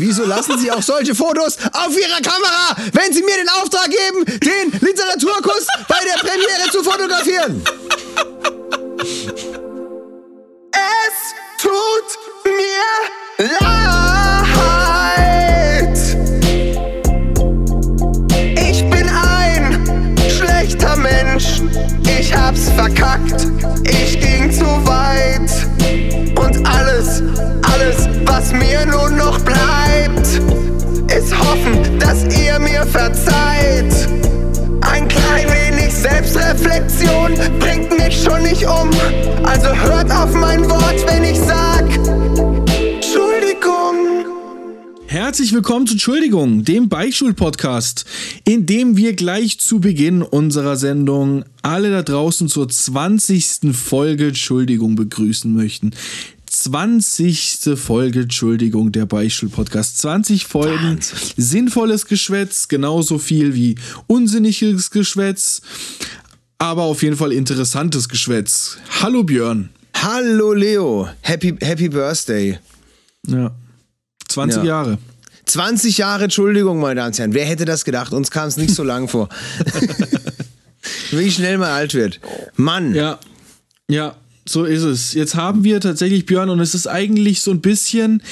Wieso lassen Sie auch solche Fotos auf Ihrer Kamera, wenn Sie mir den Auftrag geben, den Literaturkuss bei der Premiere zu fotografieren? Es tut mir leid. Ich bin ein schlechter Mensch. Ich hab's verkackt. Ich ging zu weit. Und alles, alles, was mir nun noch bleibt, Selbstreflexion bringt mich schon nicht um. Also hört auf mein Wort, wenn ich sag, Entschuldigung. Herzlich willkommen zu Entschuldigung, dem Beichtschul-Podcast, in dem wir gleich zu Beginn unserer Sendung alle da draußen zur 20. Folge Entschuldigung begrüßen möchten. 20. Folge, Entschuldigung, der Beichtstuhl-Podcast. 20 Folgen, Wahnsinn. sinnvolles Geschwätz, genauso viel wie unsinniges Geschwätz, aber auf jeden Fall interessantes Geschwätz. Hallo Björn. Hallo Leo. Happy, happy Birthday. Ja. 20 ja. Jahre. 20 Jahre, Entschuldigung, meine Damen und Herren. Wer hätte das gedacht? Uns kam es nicht so lang vor. Wie schnell man alt wird. Mann. Ja. Ja, so ist es. Jetzt haben wir tatsächlich Björn und es ist eigentlich so ein bisschen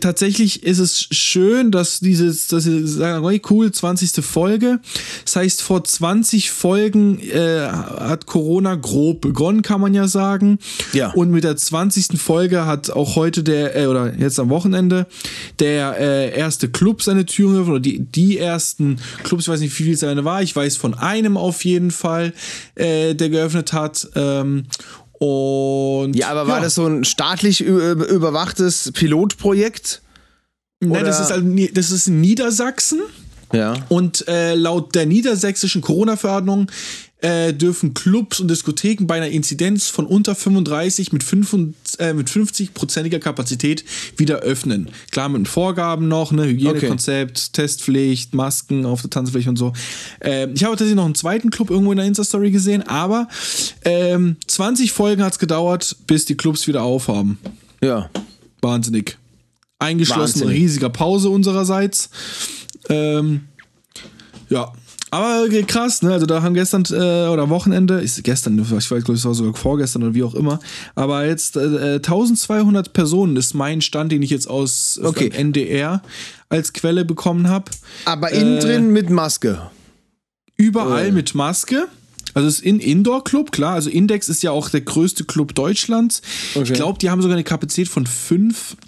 tatsächlich ist es schön, dass dieses, dass sie sagen, okay, cool, 20. Folge. Das heißt, vor 20 Folgen äh, hat Corona grob begonnen, kann man ja sagen. Ja. Und mit der 20. Folge hat auch heute der, äh, oder jetzt am Wochenende, der äh, erste Club seine Türen geöffnet, oder die, die ersten Clubs, ich weiß nicht, wie viel es eine war, ich weiß von einem auf jeden Fall, äh, der geöffnet hat. Ähm, und ja, aber war ja. das so ein staatlich überwachtes Pilotprojekt? Nein, das ist, halt, das ist in Niedersachsen. Ja. Und äh, laut der niedersächsischen Corona-Verordnung äh, dürfen Clubs und Diskotheken bei einer Inzidenz von unter 35 mit, 5 und, äh, mit 50-prozentiger Kapazität wieder öffnen. Klar, mit Vorgaben noch, ne, Hygienekonzept, okay. Testpflicht, Masken auf der Tanzfläche und so. Äh, ich habe tatsächlich noch einen zweiten Club irgendwo in der Insta-Story gesehen, aber ähm, 20 Folgen hat es gedauert, bis die Clubs wieder aufhaben. Ja. Wahnsinnig. Eingeschlossen, Wahnsinnig. riesiger Pause unsererseits. Ähm, ja, aber krass, ne? Also da haben gestern äh, oder Wochenende, ist gestern, ich weiß, glaube es war sogar vorgestern oder wie auch immer. Aber jetzt äh, 1200 Personen ist mein Stand, den ich jetzt aus okay. NDR als Quelle bekommen habe. Aber innen äh, drin mit Maske. Überall oh. mit Maske. Also es ist in Indoor Club, klar. Also Index ist ja auch der größte Club Deutschlands. Okay. Ich glaube, die haben sogar eine Kapazität von fünf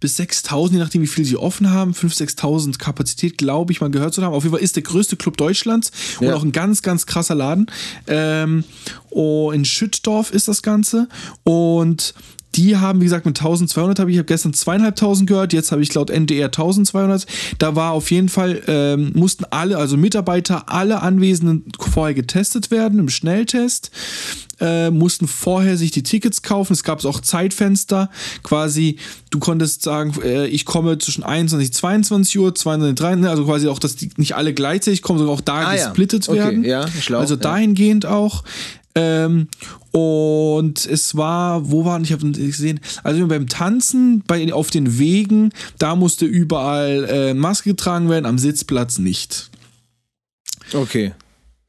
bis 6000, je nachdem, wie viel sie offen haben. 5.000, 6.000 Kapazität, glaube ich, mal gehört zu haben. Auf jeden Fall ist der größte Club Deutschlands ja. und auch ein ganz, ganz krasser Laden. Ähm, oh, in Schüttdorf ist das Ganze. Und die haben, wie gesagt, mit 1200 habe ich, ich habe gestern zweieinhalbtausend gehört, jetzt habe ich laut NDR 1200. Da war auf jeden Fall, ähm, mussten alle, also Mitarbeiter, alle Anwesenden vorher getestet werden im Schnelltest. Äh, mussten vorher sich die Tickets kaufen. Es gab auch Zeitfenster. Quasi, du konntest sagen, äh, ich komme zwischen 21 22 Uhr, 22 23, also quasi auch, dass die nicht alle gleichzeitig kommen, sondern auch da ah, gesplittet ja. okay. werden. Ja, schlau, also dahingehend ja. auch. Ähm, und es war, wo waren, ich habe gesehen, also beim Tanzen bei, auf den Wegen, da musste überall äh, Maske getragen werden, am Sitzplatz nicht. Okay.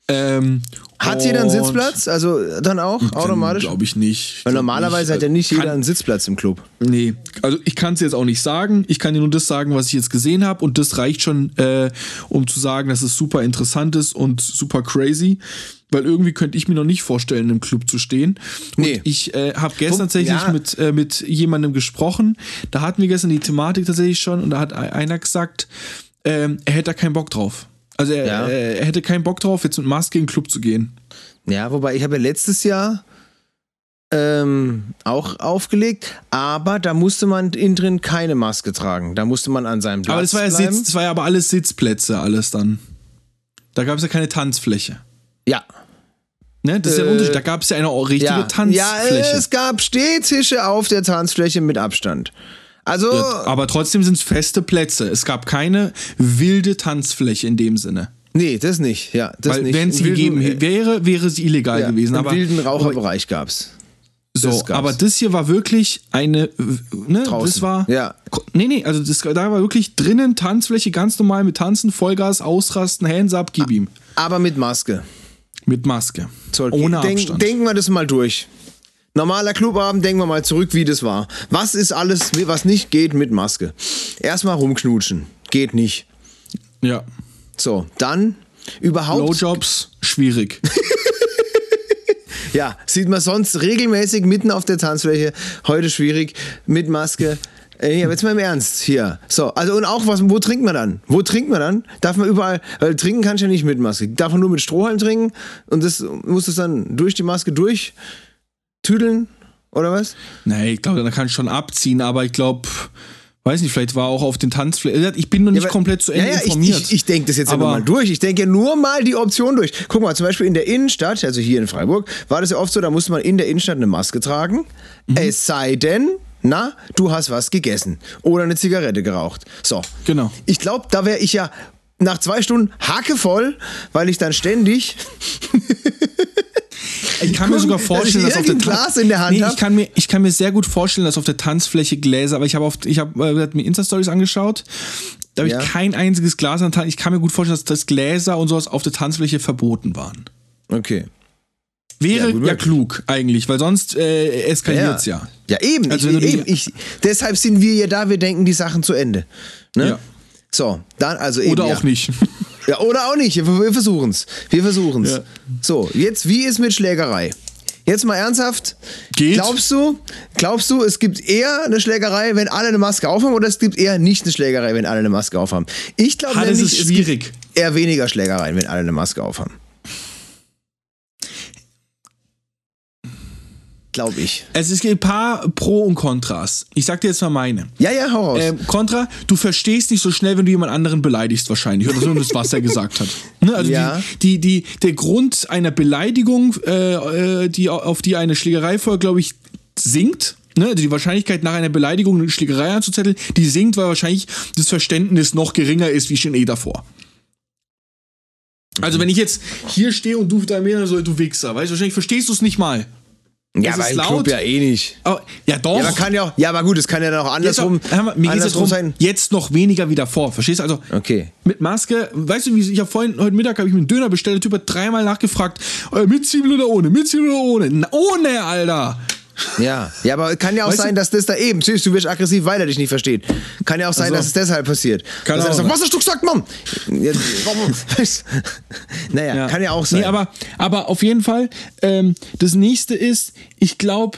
Ähm, hat jeder einen Sitzplatz? Also dann auch automatisch? Glaube ich nicht. Weil normalerweise nicht. hat ja nicht jeder einen Sitzplatz im Club. Nee, also ich kann es jetzt auch nicht sagen. Ich kann dir nur das sagen, was ich jetzt gesehen habe. Und das reicht schon, äh, um zu sagen, dass es super interessant ist und super crazy. Weil irgendwie könnte ich mir noch nicht vorstellen, im Club zu stehen. Und nee. ich äh, habe gestern tatsächlich ja. mit, äh, mit jemandem gesprochen. Da hatten wir gestern die Thematik tatsächlich schon. Und da hat einer gesagt, ähm, er hätte da keinen Bock drauf. Also er, ja. er, hätte keinen Bock drauf, jetzt mit Maske in den Club zu gehen. Ja, wobei ich habe ja letztes Jahr ähm, auch aufgelegt, aber da musste man innen drin keine Maske tragen. Da musste man an seinem Platz Aber das war ja, Sitz, das war ja aber alles Sitzplätze, alles dann. Da gab es ja keine Tanzfläche. Ja. Ne, das ist ja ein Unterschied. Da gab es ja eine richtige ja. Tanzfläche. Ja, es gab Stehtische auf der Tanzfläche mit Abstand. Also. Ja, aber trotzdem sind es feste Plätze. Es gab keine wilde Tanzfläche in dem Sinne. Nee, das nicht. Ja, das Weil, nicht. Wenn es gegeben wäre, wäre sie illegal ja, gewesen. Im wilden Raucherbereich gab es. So, das aber das hier war wirklich eine, ne, Draußen. das war, ja. nee, nee, also das, da war wirklich drinnen Tanzfläche, ganz normal mit Tanzen, Vollgas, Ausrasten, Hands up, gib ihm. Aber mit Maske. Mit Maske. So, Ohne denk, Abstand. Denken wir das mal durch. Normaler Clubabend, denken wir mal zurück, wie das war. Was ist alles, was nicht geht mit Maske? Erstmal rumknutschen. Geht nicht. Ja. So, dann überhaupt. Blowjobs, schwierig. Ja, sieht man sonst regelmäßig mitten auf der Tanzfläche. Heute schwierig mit Maske. Ey, aber jetzt mal im Ernst hier. So, also und auch was, wo trinkt man dann? Wo trinkt man dann? Darf man überall, weil trinken kannst du ja nicht mit Maske. Darf man nur mit Strohhalm trinken und das muss es dann durch die Maske durchtüdeln oder was? Nee, ich glaube, da kann ich schon abziehen, aber ich glaube, weiß nicht, vielleicht war auch auf den Tanzflächen. Ich bin noch nicht ja, komplett zu Ende ja, ja, informiert. Ich, ich, ich denke das jetzt aber mal durch. Ich denke nur mal die Option durch. Guck mal, zum Beispiel in der Innenstadt, also hier in Freiburg, war das ja oft so, da musste man in der Innenstadt eine Maske tragen. Mhm. Es sei denn, na, du hast was gegessen oder eine Zigarette geraucht. So. Genau. Ich glaube, da wäre ich ja nach zwei Stunden hackevoll, weil ich dann ständig Ich kann mir sogar vorstellen, dass, dass auf der Glas in der Hand nee, ich kann mir ich kann mir sehr gut vorstellen, dass auf der Tanzfläche Gläser, aber ich habe ich habe äh, mir Insta Stories angeschaut. Da habe ja. ich kein einziges Glas an. Ich kann mir gut vorstellen, dass das Gläser und sowas auf der Tanzfläche verboten waren. Okay. Wäre ja, ja klug eigentlich, weil sonst äh, eskaliert es ja. ja. Ja, eben. Also, ich, eben ich, deshalb sind wir ja da, wir denken die Sachen zu Ende. Ne? Ja. So, dann also eben. Oder auch nicht. Ja, oder auch nicht. Wir versuchen es. Wir versuchen es. Ja. So, jetzt, wie ist mit Schlägerei? Jetzt mal ernsthaft. Geht. Glaubst du, glaubst du, es gibt eher eine Schlägerei, wenn alle eine Maske aufhaben, oder es gibt eher nicht eine Schlägerei, wenn alle eine Maske aufhaben? Ich glaube es ist schwierig. Es gibt eher weniger Schlägereien, wenn alle eine Maske aufhaben. Glaube ich. Es gibt ein paar Pro und Kontras. Ich sag dir jetzt mal meine. Ja, ja, hau raus. Ähm, Kontra, du verstehst nicht so schnell, wenn du jemand anderen beleidigst wahrscheinlich. Oder so, das, was er gesagt hat. Ne? Also ja. die, die, die, der Grund einer Beleidigung, äh, äh die, auf die eine Schlägerei folgt, glaube ich, sinkt. Ne, also die Wahrscheinlichkeit nach einer Beleidigung eine Schlägerei anzuzetteln, die sinkt, weil wahrscheinlich das Verständnis noch geringer ist wie schon eh davor. Also wenn ich jetzt hier stehe und du da mir so, du Wichser, weißt du, wahrscheinlich verstehst du es nicht mal. Ja, aber im Club ja eh nicht. Oh, ja, doch. Ja, kann ja, auch, ja, aber gut, es kann ja dann auch andersrum, jetzt auch, mir andersrum jetzt sein. Jetzt noch weniger wie davor. Verstehst du? Also, okay. mit Maske, weißt du, wie ich habe vorhin, heute Mittag habe ich mir einen Döner bestellt, der Typ hat dreimal nachgefragt, äh, mit Zwiebel oder ohne, mit Zwiebel oder ohne. Na, ohne, Alter. Ja, ja, aber kann ja auch weißt sein, dass das da eben, süß, du wirst aggressiv, weil er dich nicht versteht. Kann ja auch sein, also. dass es deshalb passiert. Kann dass auch sagt, was hast du gesagt, Mann? Ja, naja, ja. kann ja auch sein. Nee, aber, aber auf jeden Fall, ähm, das nächste ist, ich glaube,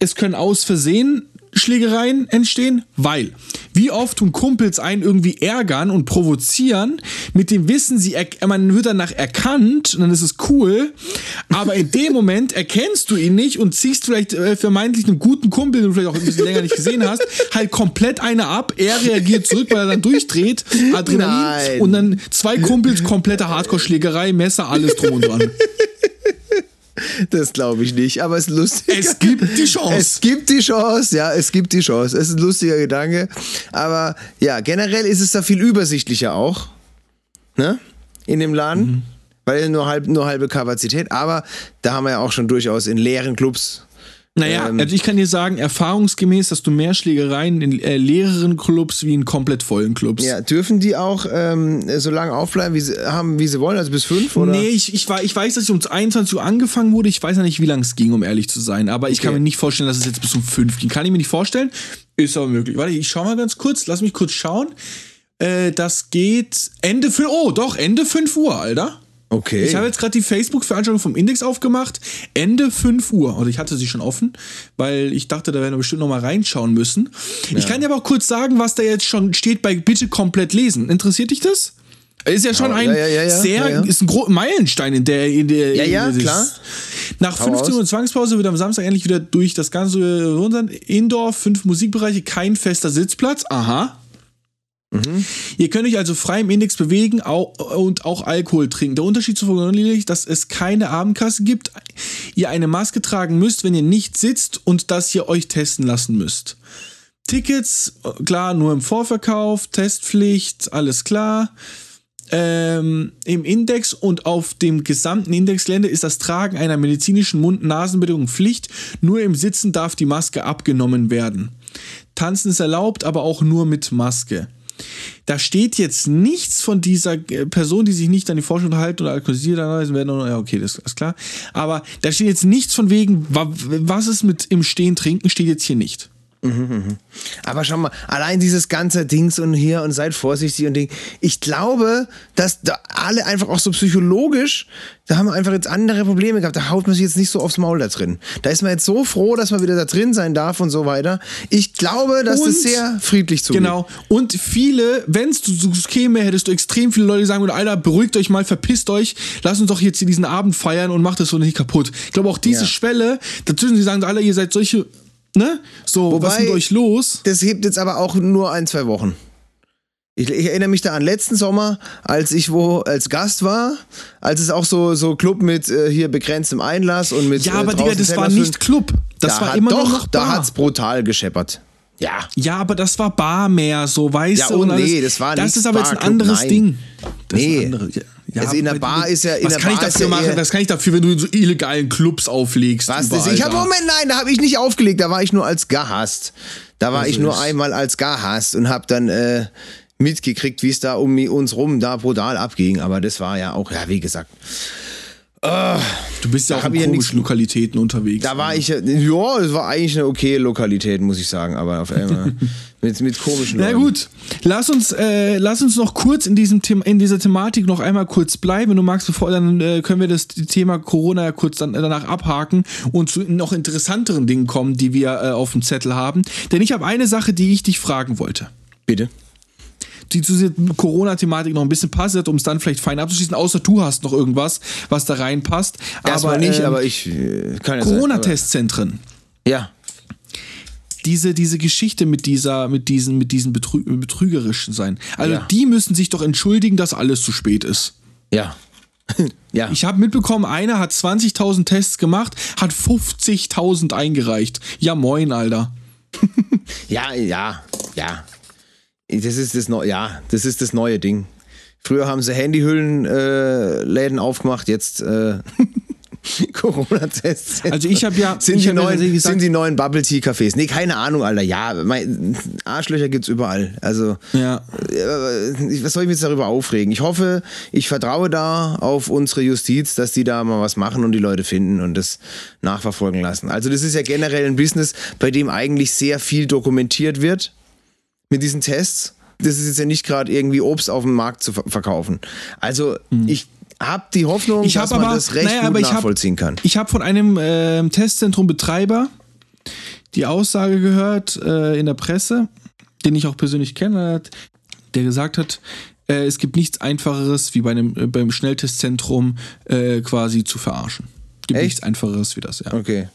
es können aus Versehen Schlägereien entstehen, weil wie oft tun Kumpels einen irgendwie ärgern und provozieren mit dem Wissen, sie man wird danach erkannt und dann ist es cool, aber in dem Moment erkennst du ihn nicht und ziehst vielleicht äh, vermeintlich einen guten Kumpel, den du vielleicht auch ein bisschen länger nicht gesehen hast, halt komplett eine ab, er reagiert zurück, weil er dann durchdreht, Adrenalin Nein. und dann zwei Kumpels, komplette Hardcore-Schlägerei, Messer, alles drum und dran. Das glaube ich nicht, aber es ist lustig. Es gibt die Chance. Es gibt die Chance, ja, es gibt die Chance. Es ist ein lustiger Gedanke. Aber ja, generell ist es da viel übersichtlicher auch. Ne? In dem Laden. Mhm. Weil nur, halb, nur halbe Kapazität. Aber da haben wir ja auch schon durchaus in leeren Clubs naja, ähm, also ich kann dir sagen, erfahrungsgemäß hast du mehr Schlägereien in äh, leeren Clubs wie in komplett vollen Clubs. Ja, dürfen die auch ähm, so lange aufbleiben, wie sie haben, wie sie wollen, also bis fünf oder? Nee, ich, ich, ich weiß, dass es um 21 Uhr angefangen wurde. Ich weiß ja nicht, wie lange es ging, um ehrlich zu sein. Aber ich okay. kann mir nicht vorstellen, dass es jetzt bis um fünf ging. Kann ich mir nicht vorstellen. Ist aber möglich. Warte, ich schau mal ganz kurz. Lass mich kurz schauen. Äh, das geht Ende 5 Oh, doch, Ende 5 Uhr, Alter. Okay. Ich habe jetzt gerade die Facebook-Veranstaltung vom Index aufgemacht. Ende 5 Uhr. Oder ich hatte sie schon offen, weil ich dachte, da werden wir bestimmt noch mal reinschauen müssen. Ja. Ich kann dir aber auch kurz sagen, was da jetzt schon steht bei Bitte komplett lesen. Interessiert dich das? Ist ja schon ein ja, ja, ja, sehr, ist ein großer Meilenstein in der, in der. Ja, ja, klar. Nach 15 Uhr Zwangspause wird am Samstag endlich wieder durch das ganze Rundland Indoor, fünf Musikbereiche, kein fester Sitzplatz. Aha. Mhm. Ihr könnt euch also frei im Index bewegen und auch Alkohol trinken. Der Unterschied zu vorhin dass es keine Abendkasse gibt, ihr eine Maske tragen müsst, wenn ihr nicht sitzt und dass ihr euch testen lassen müsst. Tickets, klar, nur im Vorverkauf, Testpflicht, alles klar. ähm, im Index und auf dem gesamten Indexgelände ist das Tragen einer medizinischen Mund-Nasen-Bedeckung Pflicht. Nur im Sitzen darf die Maske abgenommen werden. Tanzen ist erlaubt, aber auch nur mit Maske. Da steht jetzt nichts von dieser äh, Person, die sich nicht an die Forschung halten oder alkoholisiert werden. Ja, okay, das ist klar. Aber da steht jetzt nichts von wegen, was ist mit im Stehen trinken, steht jetzt hier nicht. Aber schau mal, allein dieses ganze Dings und hier und seid vorsichtig und Ding. Ich glaube, dass da alle einfach auch so psychologisch, da haben wir einfach jetzt andere Probleme gehabt. Da haut man sich jetzt nicht so aufs Maul da drin. Da ist man jetzt so froh, dass man wieder da drin sein darf und so weiter. Ich glaube, dass und, das sehr friedlich zugeht. Genau. Und viele, wenn es so käme, hättest du extrem viele Leute, die sagen Alter, beruhigt euch mal, verpisst euch, lasst uns doch jetzt hier diesen Abend feiern und macht das so nicht kaputt. Ich glaube auch diese ja. Schwelle, dazwischen sie sagen alle, ihr seid solche Ne? So, Wobei, was ist mit euch los? Das hebt jetzt aber auch nur ein, zwei Wochen. Ich, ich, erinnere mich da an letzten Sommer, als ich wo als Gast war, als es auch so, so Club mit äh, hier begrenztem Einlass und mit. Ja, aber äh, Digga, das war nicht Club. Das da war hat, immer doch, noch Bar. da hat's brutal gescheppert. Ja. Ja, aber das war Bar mehr, so, weißt ja, du? Und nee, das war nicht Das ist aber jetzt ein anderes Ding. Das nee. Andere, ja. Ja, also in der Bar ist ja. In was der kann Bar ich dafür machen? Ja was kann ich dafür, wenn du in so illegalen Clubs auflegst? Was das? Ich habe Moment, nein, da habe ich nicht aufgelegt. Da war ich nur als Gast. Da war also ich nur einmal als Gast und habe dann äh, mitgekriegt, wie es da um uns rum da brutal abging. Aber das war ja auch, ja, wie gesagt. Uh, du bist ja auch in komischen ja Lokalitäten unterwegs. Da war ich ja, ja, es war eigentlich eine okay Lokalität, muss ich sagen, aber auf einmal mit, mit komischen Na gut, lass uns, äh, lass uns noch kurz in, diesem The in dieser Thematik noch einmal kurz bleiben. Wenn du magst, bevor, dann äh, können wir das Thema Corona ja kurz dann, danach abhaken und zu noch interessanteren Dingen kommen, die wir äh, auf dem Zettel haben. Denn ich habe eine Sache, die ich dich fragen wollte. Bitte die zu dieser Corona-Thematik noch ein bisschen passt, um es dann vielleicht fein abzuschließen, außer du hast noch irgendwas, was da reinpasst. Erstmal aber nicht, ähm, aber ich äh, kann Corona-Testzentren. Ja. Diese, diese Geschichte mit dieser, mit diesen, mit diesen Betrü betrügerischen sein. Also ja. die müssen sich doch entschuldigen, dass alles zu spät ist. Ja. ja. Ich habe mitbekommen, einer hat 20.000 Tests gemacht, hat 50.000 eingereicht. Ja, moin, Alter. ja, ja, ja. Das ist das neue, ja, das ist das neue Ding. Früher haben sie Handyhüllenläden äh, aufgemacht, jetzt äh, Corona-Tests. Also ich habe ja sind, die neuen, gesagt, sind die neuen Bubble Tea Cafés. Nee, keine Ahnung, Alter. Ja, mein, Arschlöcher gibt's überall. Also ja. Äh, was soll ich mich jetzt darüber aufregen? Ich hoffe, ich vertraue da auf unsere Justiz, dass die da mal was machen und die Leute finden und das nachverfolgen lassen. Also das ist ja generell ein Business, bei dem eigentlich sehr viel dokumentiert wird mit diesen Tests. Das ist jetzt ja nicht gerade irgendwie Obst auf dem Markt zu verkaufen. Also hm. ich habe die Hoffnung, ich dass man aber, das recht naja, gut nachvollziehen hab, kann. Ich habe von einem äh, Testzentrumbetreiber die Aussage gehört äh, in der Presse, den ich auch persönlich kenne, der gesagt hat, äh, es gibt nichts Einfacheres, wie bei einem, äh, beim Schnelltestzentrum äh, quasi zu verarschen. Es gibt Echt? nichts Einfacheres wie das, ja. Okay.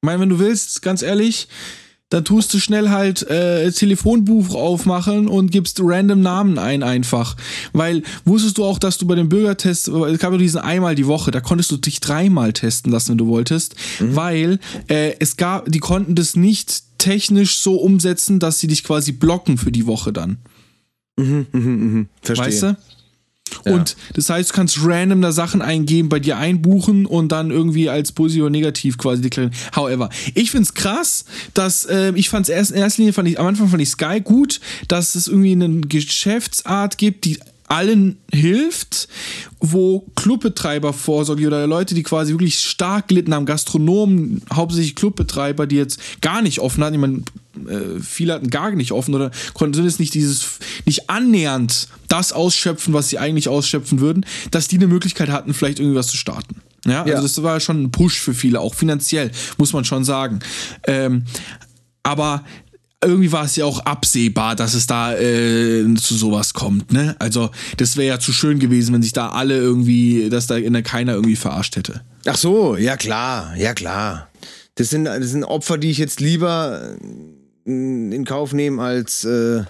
Ich meine, wenn du willst, ganz ehrlich, dann tust du schnell halt äh, Telefonbuch aufmachen und gibst random Namen ein einfach. Weil wusstest du auch, dass du bei dem Bürgertest, es gab ja diesen einmal die Woche, da konntest du dich dreimal testen lassen, wenn du wolltest, mhm. weil äh, es gab, die konnten das nicht technisch so umsetzen, dass sie dich quasi blocken für die Woche dann. Mhm, mh, mh. Verstehe. Weißt du? Und das heißt, du kannst random da Sachen eingeben, bei dir einbuchen und dann irgendwie als positiv oder negativ quasi deklarieren. However, ich find's krass, dass äh, ich fand's erst in erster Linie fand ich am Anfang fand ich Sky gut, dass es irgendwie eine Geschäftsart gibt, die allen hilft, wo Clubbetreiber vorsorge oder Leute, die quasi wirklich stark gelitten haben, Gastronomen, hauptsächlich Clubbetreiber, die jetzt gar nicht offen hatten, ich meine, äh, viele hatten gar nicht offen oder konnten zumindest nicht dieses, nicht annähernd das ausschöpfen, was sie eigentlich ausschöpfen würden, dass die eine Möglichkeit hatten, vielleicht irgendwie was zu starten. Ja, also ja. das war schon ein Push für viele, auch finanziell, muss man schon sagen. Ähm, aber irgendwie war es ja auch absehbar, dass es da äh, zu sowas kommt. Ne? Also das wäre ja zu schön gewesen, wenn sich da alle irgendwie, dass da keiner irgendwie verarscht hätte. Ach so, ja klar, ja klar. Das sind, das sind Opfer, die ich jetzt lieber äh, in Kauf nehme, als äh,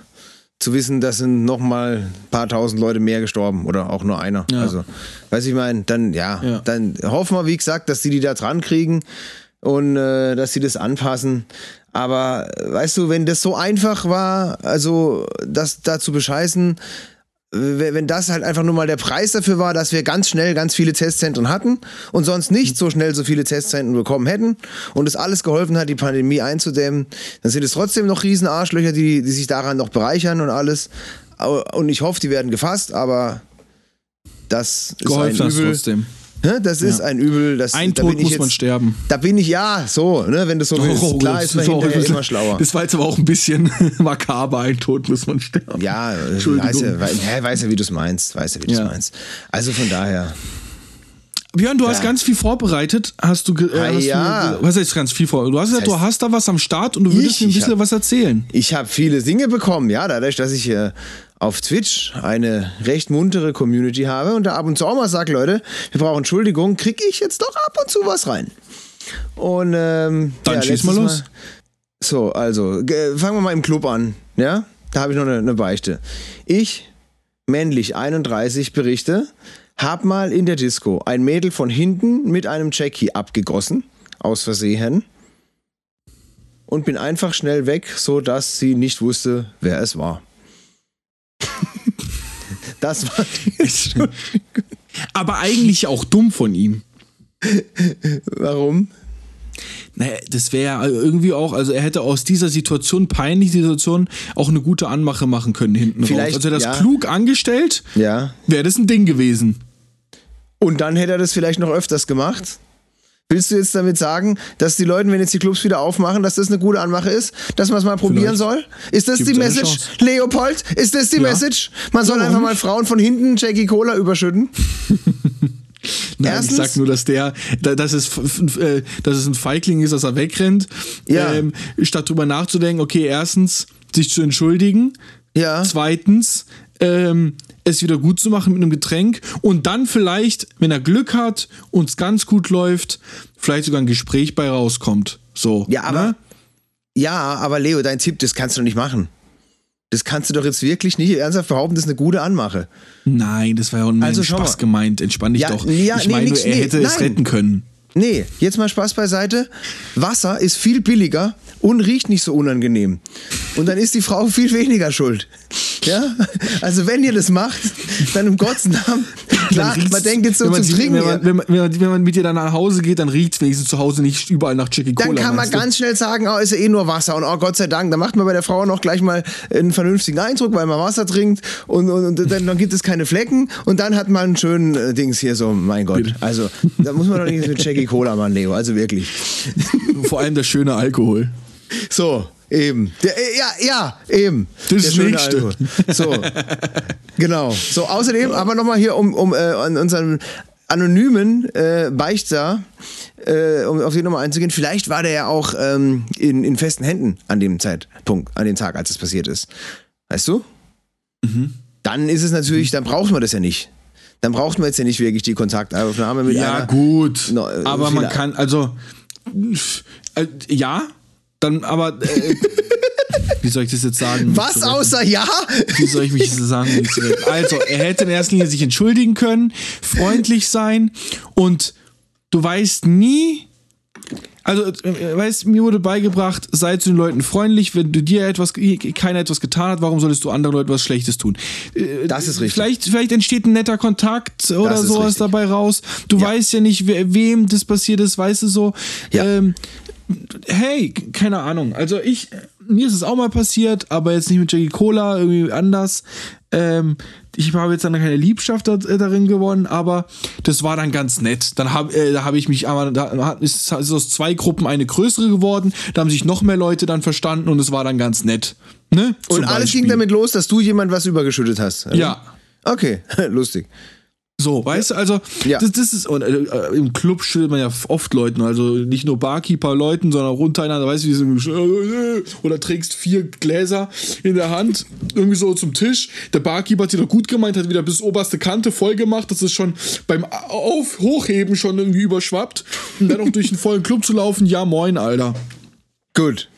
zu wissen, dass sind noch mal ein paar tausend Leute mehr gestorben oder auch nur einer. Ja. Also, weiß ich meine, dann ja, ja, dann hoffen wir, wie gesagt, dass die die da dran kriegen und äh, dass sie das anpassen. Aber weißt du, wenn das so einfach war, also das da zu bescheißen, wenn das halt einfach nur mal der Preis dafür war, dass wir ganz schnell ganz viele Testzentren hatten und sonst nicht so schnell so viele Testzentren bekommen hätten und es alles geholfen hat, die Pandemie einzudämmen, dann sind es trotzdem noch riesen Arschlöcher, die, die sich daran noch bereichern und alles. Und ich hoffe, die werden gefasst, aber das ist Geholfen ein Übel. trotzdem. Das ist ja. ein Übel. Das, ein da Tod muss jetzt, man sterben. Da bin ich, ja, so, ne, wenn du so willst. Oh, Klar ist man hinterher immer schlauer. Das war jetzt aber auch ein bisschen makaber. Ein Tod muss man sterben. Ja, weiß ja, weiß, weiß ja wie du es meinst. Weiß ja, wie du es meinst. Also von daher. Björn, du ja. hast ganz viel vorbereitet. Hast du, äh, hast ja. du was heißt ganz viel vorbereitet? Du hast gesagt, du hast da was am Start und du würdest ich, mir ein bisschen hab, was erzählen. Ich habe viele Dinge bekommen, ja, dadurch, dass ich äh, auf Twitch eine recht muntere Community habe und da ab und zu auch mal sage, Leute, wir brauchen Entschuldigung, kriege ich jetzt doch ab und zu was rein. Und ähm, dann ja, schieß mal los. Mal, so, also fangen wir mal im Club an, ja? Da habe ich noch eine, eine Beichte. Ich, männlich 31, berichte, hab mal in der Disco ein Mädel von hinten mit einem Jackie abgegossen, aus Versehen, und bin einfach schnell weg, so dass sie nicht wusste, wer es war. Das war Aber eigentlich auch dumm von ihm. Warum? Naja, das wäre irgendwie auch, also er hätte aus dieser Situation, peinliche Situation, auch eine gute Anmache machen können hinten Vielleicht, raus. Also er das ja. klug angestellt, ja. wäre das ein Ding gewesen. Und dann hätte er das vielleicht noch öfters gemacht? Willst du jetzt damit sagen, dass die Leute, wenn jetzt die Clubs wieder aufmachen, dass das eine gute Anmache ist, dass man es mal probieren Vielleicht. soll? Ist das Gibt's die Message. Leopold? Ist das die Ja. Message? Man soll Ja, einfach warum mal Frauen von hinten Jackie Cola überschütten? Nein, Erstens- ich sag nur, dass der, da- dass es, äh, dass es ein Feigling ist, dass er wegrennt. Ja. Ähm, statt drüber nachzudenken, okay, erstens, sich zu entschuldigen. Ja. Zweitens, ähm, es wieder gut zu machen mit einem Getränk. Und dann vielleicht, wenn er Glück hat und es ganz gut läuft, vielleicht sogar ein Gespräch bei rauskommt. So. Ja, aber, Ne? ja, aber Leo, dein Tipp, das kannst du nicht machen. Das kannst du doch jetzt wirklich nicht ernsthaft behaupten, das ist eine gute Anmache. Nein, das war ja auch ein Also Spaß mal. gemeint. Entspann dich Ja, doch. ja, ich nee, meine, nix, er nee, hätte es nein. retten können. Nee, jetzt mal Spaß beiseite. Wasser ist viel billiger und riecht nicht so unangenehm. Und dann ist die Frau viel weniger schuld. Ja? Also wenn ihr das macht, dann im Gottes Namen. Klar, man denkt jetzt so wenn man zum sie- Trinken. Wenn man, wenn, man, wenn, man, wenn man mit dir dann nach Hause geht, dann riecht es wenigstens zu Hause nicht überall nach Jackie Cola. Dann kann man meinst du? ganz schnell sagen, oh, ist ja eh nur Wasser und oh Gott sei Dank, dann macht man bei der Frau noch gleich mal einen vernünftigen Eindruck, weil man Wasser trinkt und, und, und dann, dann gibt es keine Flecken und dann hat man einen schönen äh, Dings hier so, mein Gott. Bitte. Also, da muss man doch nicht mit Jackie Cola machen, Leo, also wirklich. Vor allem der schöne Alkohol. So, eben. Der, äh, ja, ja, eben. Das Der Nächste. So, genau. So, außerdem aber nochmal hier, um, um äh, an unseren anonymen äh, Beichter, äh, um auf die Nummer einzugehen, vielleicht war der ja auch ähm, in, in festen Händen an dem Zeitpunkt, an dem Tag, als es passiert ist. Weißt du? Mhm. Dann ist es natürlich, dann braucht man das ja nicht. Dann braucht man jetzt ja nicht wirklich die Kontaktaufnahme mit Ja, gut. No, äh, aber man kann, also, äh, ja, dann, aber, äh, wie soll ich das jetzt sagen? Was außer ja? Wie soll ich mich so sagen? Also, er hätte in erster Linie sich entschuldigen können, freundlich sein und du weißt nie, also, äh, weißt, mir wurde beigebracht, sei zu den Leuten freundlich, wenn du dir etwas, keiner etwas getan hat, warum solltest du anderen Leuten was Schlechtes tun? Äh, Das ist richtig. Vielleicht, vielleicht entsteht ein netter Kontakt oder Das sowas richtig. dabei raus. Du Ja. weißt ja nicht, we wem das passiert ist, weißt du so. Ja. Ähm, hey, keine Ahnung. Also ich, mir ist es auch mal passiert, aber jetzt nicht mit Jackie Cola, irgendwie anders. Ähm, ich habe jetzt dann keine Liebschaft äh, darin gewonnen, aber das war dann ganz nett. Dann habe äh, da habe ich mich, aber da ist, ist aus zwei Gruppen eine größere geworden. Da haben sich noch mehr Leute dann verstanden und es war dann ganz nett. Ne? Und Zum alles Beispiel. ging damit los, dass du jemand was übergeschüttet hast. oder? Ja. Okay, lustig. So, weißt du, also Ja. das, das ist und, äh, äh, im Club schüttelt man ja oft Leuten, also nicht nur Barkeeper Leuten, sondern auch untereinander, weißt du, wie so, äh, oder trägst vier Gläser in der Hand irgendwie so zum Tisch. Der Barkeeper hat dir doch gut gemeint, hat wieder bis oberste Kante voll gemacht, dass es schon beim Auf Hochheben schon irgendwie überschwappt und dann auch durch einen vollen Club zu laufen. Ja, moin, Alter. Gut.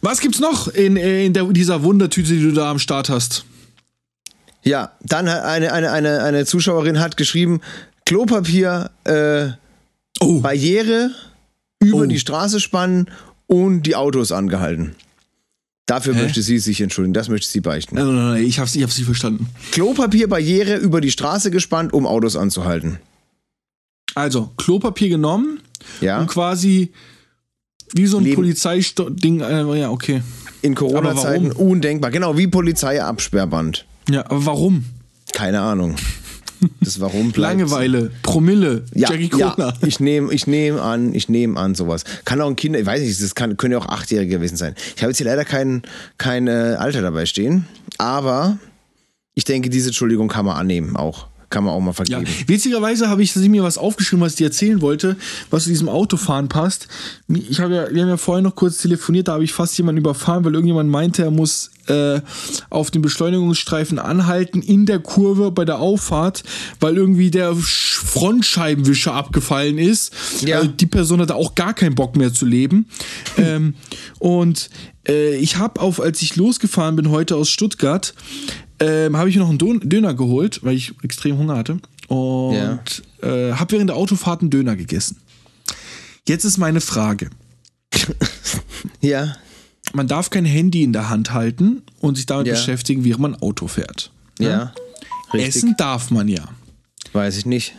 Was gibt's noch in, äh, in der, dieser Wundertüte, die du da am Start hast? Ja, dann hat eine, eine, eine, eine Zuschauerin hat geschrieben, Klopapier, äh, Oh, Barriere über Oh. die Straße spannen und die Autos angehalten. Dafür möchte sie sich entschuldigen, das möchte sie beichten. Also, nein, nein, ich hab's, ich hab's nicht verstanden. Klopapierbarriere über die Straße gespannt, um Autos anzuhalten. Also, Klopapier genommen Ja. und quasi wie so ein Polizeiding, äh, ja, okay. In Corona-Zeiten undenkbar. Genau, wie Polizeiabsperrband. Ja, aber warum? Keine Ahnung. Das Warum bleibt. Langeweile, Promille, Ja, Jackie ja, Kotner. ich nehme ich nehm an, ich nehme an sowas. Kann auch ein Kind, ich weiß nicht, das kann, können ja auch Achtjährige gewesen sein. Ich habe jetzt hier leider kein, kein äh, Alter dabei stehen, aber ich denke, diese Entschuldigung kann man annehmen auch. Kann man auch mal Ja, vergeben. witzigerweise habe ich mir was aufgeschrieben, was ich dir erzählen wollte, was zu diesem Autofahren passt. Ich habe ja, wir haben ja vorher noch kurz telefoniert, da habe ich fast jemanden überfahren, weil irgendjemand meinte, er muss äh, auf den Beschleunigungsstreifen anhalten in der Kurve bei der Auffahrt, weil irgendwie der Sch- Frontscheibenwischer abgefallen ist. Ja. Also die Person hatte auch gar keinen Bock mehr zu leben. ähm, und äh, ich habe auf, als ich losgefahren bin heute aus Stuttgart, ähm, habe ich mir noch einen Döner geholt, weil ich extrem Hunger hatte. Und Ja. äh, habe während der Autofahrt einen Döner gegessen. Jetzt ist meine Frage. Ja, Man darf kein Handy in der Hand halten und sich damit Ja. beschäftigen, während man Auto fährt. ja. Richtig. Essen darf man ja. Weiß ich nicht.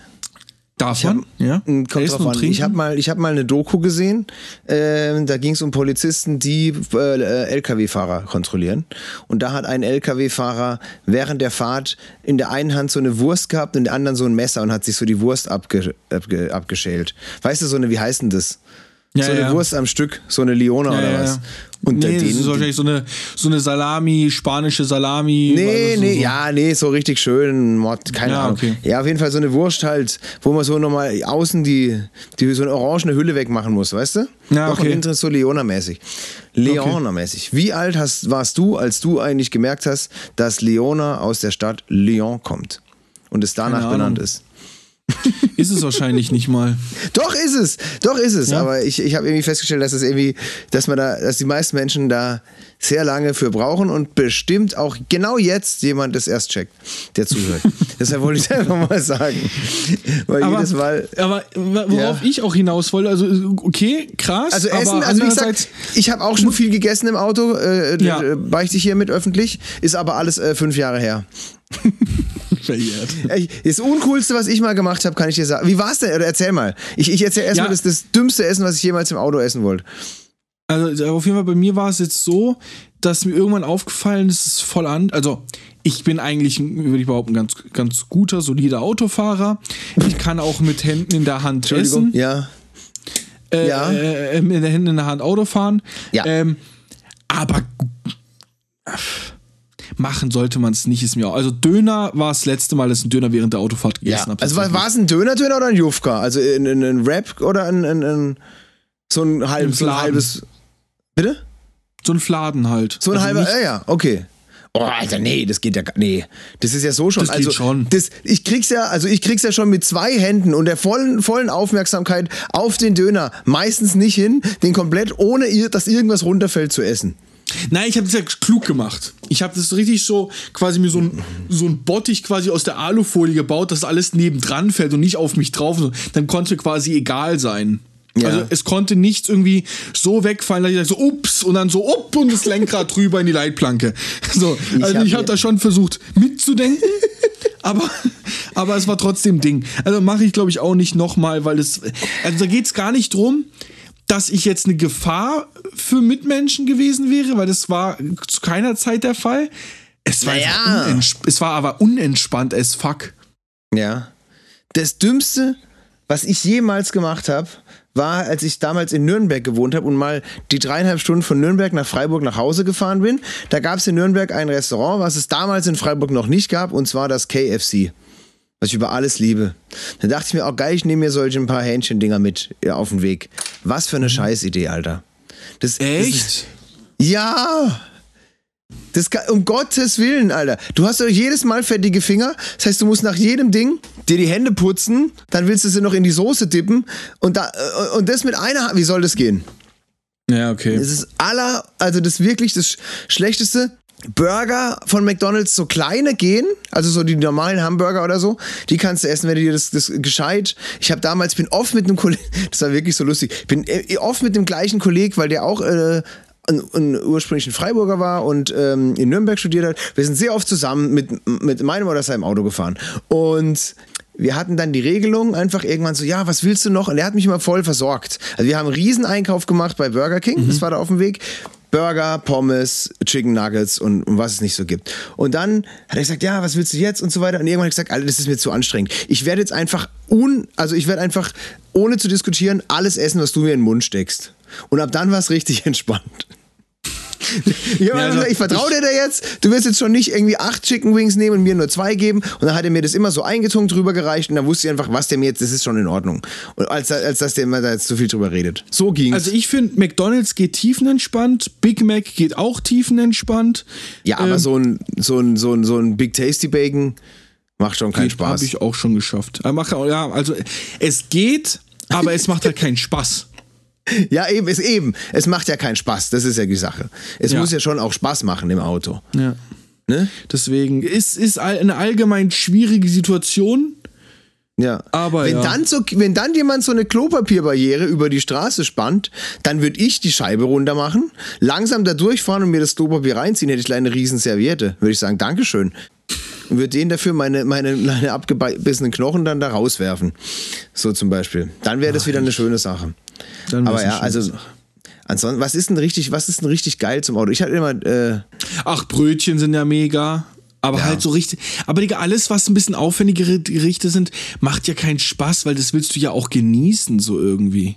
Darf hab- man? Ja. Mm, Kommt Essen drauf und an. trinken? Ich habe mal, ich hab mal eine Doku gesehen, ähm, da ging es um Polizisten, die äh, LKW-Fahrer kontrollieren. Und da hat ein LKW-Fahrer während der Fahrt in der einen Hand so eine Wurst gehabt und in der anderen so ein Messer und hat sich so die Wurst abge, abge, abgeschält. Weißt du, so eine, wie heißt denn das? Ja, so eine ja. Wurst am Stück, so eine Leona Ja, oder ja, was? Und nee, das ist wahrscheinlich so eine, so eine Salami, spanische Salami. Nee, nee, so. ja, nee, so richtig schön, keine Ja, Ahnung. okay. Ja, auf jeden Fall so eine Wurst halt, wo man so nochmal außen die, die so eine orangene Hülle wegmachen muss, weißt du? Ja, Doch, okay. so Leona-mäßig. Leona-mäßig. Wie alt hast, warst du, als du eigentlich gemerkt hast, dass Leona aus der Stadt Lyon kommt und es danach benannt ist? Ist es wahrscheinlich nicht mal. Doch ist es, doch ist es. Ja. Aber ich, ich habe irgendwie festgestellt, dass es irgendwie, dass man da, dass die meisten Menschen da sehr lange für brauchen und bestimmt auch genau jetzt jemand das erst checkt, der zuhört. Deshalb wollte ich es einfach mal sagen. Weil Aber, jedes Mal. aber worauf Ja. ich auch hinaus wollte, also okay, krass. Also aber Essen, also wie gesagt, ich habe auch schon viel gegessen im Auto, äh, Ja. ja. beichte ich hiermit öffentlich, ist aber alles äh, fünf Jahre her. verjährt. Das Uncoolste, was ich mal gemacht habe, kann ich dir sagen. Wie war's denn? Oder erzähl mal. Ich, ich erzähl erstmal Ja. das, das dümmste Essen, was ich jemals im Auto essen wollte. Also auf jeden Fall bei mir war es jetzt so, dass mir irgendwann aufgefallen ist, es ist voll an. Also ich bin eigentlich, würde ich behaupten, ganz, ganz guter, solider Autofahrer. Ich kann auch mit Händen in der Hand essen. Ja. Äh, Ja. äh, mit den Händen in der Hand Auto fahren. Ja. Ähm, aber machen sollte man es nicht, ist mir auch. Also Döner war das letzte Mal, dass ich einen Döner während der Autofahrt gegessen Ja. habe. Also war, es ein Döner-Döner oder ein Jufka? Also ein, ein, ein Wrap oder ein, ein, ein so ein halbes, so ein halbes. Bitte? so ein Fladen halt. So ein also halber, ja, ja, okay. Oh, Alter, nee, das geht ja gar nee. Das ist ja so schon. Das geht also, schon. Das, ich krieg's ja, also ich krieg's ja schon mit zwei Händen und der vollen, vollen Aufmerksamkeit auf den Döner meistens nicht hin, den komplett ohne dass irgendwas runterfällt zu essen. Nein, ich habe das ja klug gemacht. Ich habe das richtig so quasi mir so ein, so ein Bottich quasi aus der Alufolie gebaut, dass alles nebendran fällt und nicht auf mich drauf. Dann konnte quasi egal sein. Ja. Also es konnte nichts irgendwie so wegfallen, dass ich dachte so ups und dann so up und das Lenkrad drüber in die Leitplanke. So, also hab ich habe da schon versucht mitzudenken, aber, aber es war trotzdem Ding. Also mache ich glaube ich auch nicht nochmal, weil es, also da geht es gar nicht drum, dass ich jetzt eine Gefahr für Mitmenschen gewesen wäre, weil das war zu keiner Zeit der Fall. Es war, unentsp- es war aber unentspannt as fuck. Ja. Das Dümmste, was ich jemals gemacht habe, war, als ich damals in Nürnberg gewohnt habe und mal die dreieinhalb Stunden von Nürnberg nach Freiburg nach Hause gefahren bin. Da gab es in Nürnberg ein Restaurant, was es damals in Freiburg noch nicht gab, und zwar das KFC. Was ich über alles liebe. Da dachte ich mir auch geil, ich nehme mir solche ein paar Hähnchendinger mit ja, auf den Weg. Was für eine Scheißidee, Alter. Das, Das ist, Echt? ja! Das um Gottes Willen, Alter. Du hast doch jedes Mal fettige Finger. Das heißt, du musst nach jedem Ding dir die Hände putzen, dann willst du sie noch in die Soße dippen und, da, äh, und das mit einer Hand. Wie soll das gehen? Ja, okay. Das ist aller, also das wirklich das Sch- Schlechteste. Burger von McDonalds, so kleine gehen, also so die normalen Hamburger oder so, die kannst du essen, wenn du dir das, das gescheit. Ich habe damals, bin oft mit einem Kollegen, das war wirklich so lustig, bin äh, oft mit dem gleichen Kollegen, weil der auch äh, ein, ein ursprünglich ein Freiburger war und ähm, in Nürnberg studiert hat. Wir sind sehr oft zusammen mit, mit meinem oder seinem Auto gefahren. Und wir hatten dann die Regelung einfach irgendwann so, ja, was willst du noch? Und er hat mich immer voll versorgt. Also wir haben einen Rieseneinkauf gemacht bei Burger King, mhm. das war da auf dem Weg. Burger, Pommes, Chicken Nuggets und, und, was es nicht so gibt. Und dann hat er gesagt, ja, was willst du jetzt und so weiter. Und irgendwann hat er gesagt, Alter, das ist mir zu anstrengend. Ich werde jetzt einfach un, also ich werde einfach ohne zu diskutieren alles essen, was du mir in den Mund steckst. Und ab dann war es richtig entspannt. Ich, ja, also, ich vertraue dir da jetzt. Du wirst jetzt schon nicht irgendwie acht Chicken Wings nehmen und mir nur zwei geben. Und dann hat er mir das immer so eingetunkt drüber gereicht und dann wusste ich einfach, was der mir jetzt, das ist schon in Ordnung. Und als, als dass der immer da jetzt zu viel drüber redet. So ging Also ich finde, McDonalds geht tiefenentspannt, Big Mac geht auch tiefenentspannt. Ja, aber ähm, so, ein, so, ein, so, ein, so ein Big Tasty Bacon macht schon keinen Spaß. Habe ich auch schon geschafft. Ja, also es geht, aber es macht halt keinen Spaß. Ja, eben, ist eben. Es macht ja keinen Spaß, das ist ja die Sache. Es ja. muss ja schon auch Spaß machen im Auto. Ja. Ne? Deswegen ist ist eine allgemein schwierige Situation. Ja. Aber wenn, ja. Dann so, wenn dann jemand so eine Klopapierbarriere über die Straße spannt, dann würde ich die Scheibe runter machen, langsam da durchfahren und mir das Klopapier reinziehen, hätte ich eine riesen Serviette. Würde ich sagen, Dankeschön. Und würde den dafür meine, meine, meine abgebissenen Knochen dann da rauswerfen. So zum Beispiel. Dann wäre das wieder eine schöne Sache. Aber ja, also. Ansonsten, was ist denn richtig, was ist denn richtig geil zum Auto? Ich hatte immer. Äh Ach, Brötchen sind ja mega. Aber ja. halt so richtig. Aber Digga, alles, was ein bisschen aufwendigere Gerichte sind, macht ja keinen Spaß, weil das willst du ja auch genießen, so irgendwie.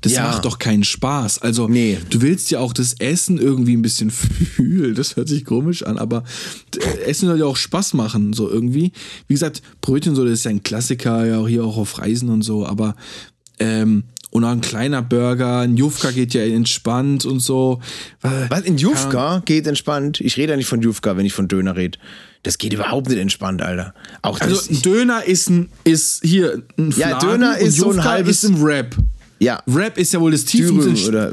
Das ja. macht doch keinen Spaß. Also, nee. du willst ja auch das Essen irgendwie ein bisschen fühlen. Das hört sich komisch an, aber Essen soll ja auch Spaß machen, so irgendwie. Wie gesagt, Brötchen so, das ist ja ein Klassiker, ja auch hier auch auf Reisen und so, aber ähm, und auch ein kleiner Burger, ein Jufka geht ja entspannt und so. Was, in Jufka ja. geht entspannt? Ich rede ja nicht von Jufka, wenn ich von Döner rede. Das geht überhaupt nicht entspannt, Alter. Auch also ein Döner ist ein, ist hier ein Fladen Ja, Döner ist so ein halbes... ist ein Rap. Ja. Rap ist ja wohl das tiefste... Oder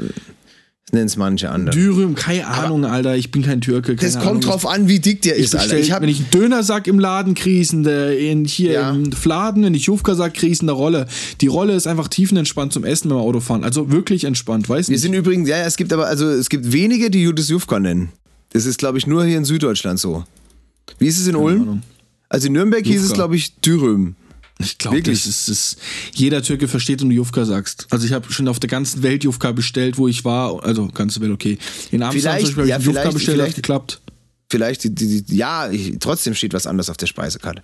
nennen es manche andere. Dürüm, keine Ahnung, aber Alter, ich bin kein Türke. das kommt Ahnung. drauf an, wie dick der ist, bestell, Alter. Ich hab, wenn ich einen Dönersack im Laden kriege, in, hier ja. im Fladen, wenn ich Jufka-Sack kriege, eine Rolle. Die Rolle ist einfach tiefenentspannt zum Essen beim Autofahren. Also wirklich entspannt, weißt du? Wir sind übrigens, ja, es gibt aber, also es gibt wenige, die das Jufka nennen. Das ist, glaube ich, nur hier in Süddeutschland so. Wie ist es in keine Ulm? Ahnung. Also in Nürnberg Jufka. hieß es, glaube ich, Dürüm. Ich glaube, das ist, das jeder Türke versteht, wenn du Jufka sagst. Also ich habe schon auf der ganzen Welt Jufka bestellt, wo ich war. Also ganze Welt, okay. In Amsterdam vielleicht, habe ich ja, Jufka bestellt, hat geklappt. Vielleicht, die, die, die, ja, ich, trotzdem steht was anderes auf der Speisekarte.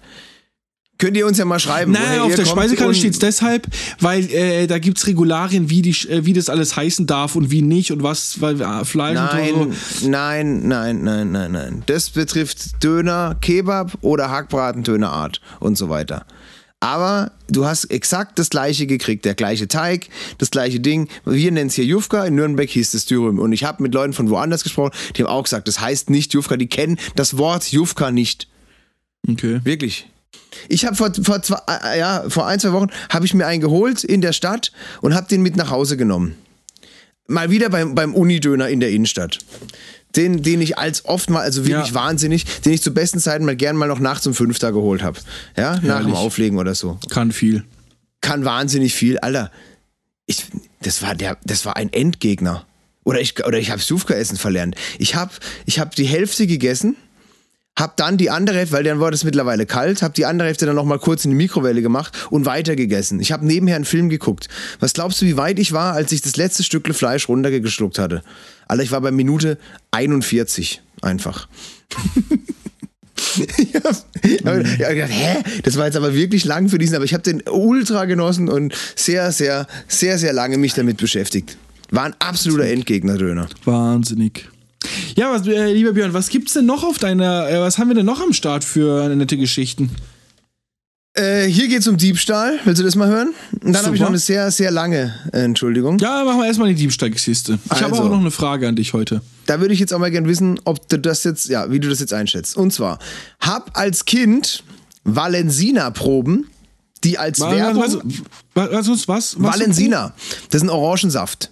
Könnt ihr uns ja mal schreiben. Nein, auf der Speisekarte steht es deshalb, weil äh, da gibt es Regularien, wie, die, äh, wie das alles heißen darf und wie nicht und was, weil äh, Fleisch nein, und so. Nein, nein, nein, nein, nein. Das betrifft Döner, Kebab oder Hackbraten, Dönerart und so weiter. Aber du hast exakt das gleiche gekriegt, der gleiche Teig, das gleiche Ding. Wir nennen es hier Jufka, in Nürnberg hieß es Dürüm. Und ich habe mit Leuten von woanders gesprochen, die haben auch gesagt, das heißt nicht Jufka, die kennen das Wort Jufka nicht. Okay. Wirklich. Ich habe vor, vor, zwei, äh, ja, vor ein, zwei Wochen habe ich mir einen geholt in der Stadt und habe den mit nach Hause genommen. Mal wieder beim, beim Unidöner in der Innenstadt den, den ich als oft mal, also wirklich ja. wahnsinnig, den ich zu besten Zeiten mal gern mal noch nachts um fünf da geholt habe. Ja, Herrlich. nach dem Auflegen oder so. Kann viel. Kann wahnsinnig viel. Alter, ich, das war der, das war ein Endgegner. Oder ich, oder ich habe Sufka-Essen verlernt. Ich habe ich hab die Hälfte gegessen hab dann die andere Hälfte, weil dann war das mittlerweile kalt, hab die andere Hälfte dann nochmal kurz in die Mikrowelle gemacht und weitergegessen. Ich habe nebenher einen Film geguckt. Was glaubst du, wie weit ich war, als ich das letzte Stückle Fleisch runtergeschluckt hatte? Alter, ich war bei Minute 41 einfach. ich hab, ich hab gedacht, hä? Das war jetzt aber wirklich lang für diesen, aber ich habe den ultra genossen und sehr, sehr, sehr, sehr lange mich damit beschäftigt. War ein absoluter Endgegner-Döner. Wahnsinnig. Ja, was, äh, lieber Björn, was gibt's denn noch auf deiner, äh, was haben wir denn noch am Start für nette Geschichten? Äh, hier geht's um Diebstahl. Willst du das mal hören? Und dann habe ich noch eine sehr, sehr lange äh, Entschuldigung. Ja, machen wir erstmal die Diebstahlgeschichte. Ich also, habe auch noch eine Frage an dich heute. Da würde ich jetzt auch mal gerne wissen, ob du das jetzt, ja, wie du das jetzt einschätzt. Und zwar, hab als Kind Valensina-Proben, die als was, Werbung... Was, was, was, was, Valensina. Das ist ein Orangensaft.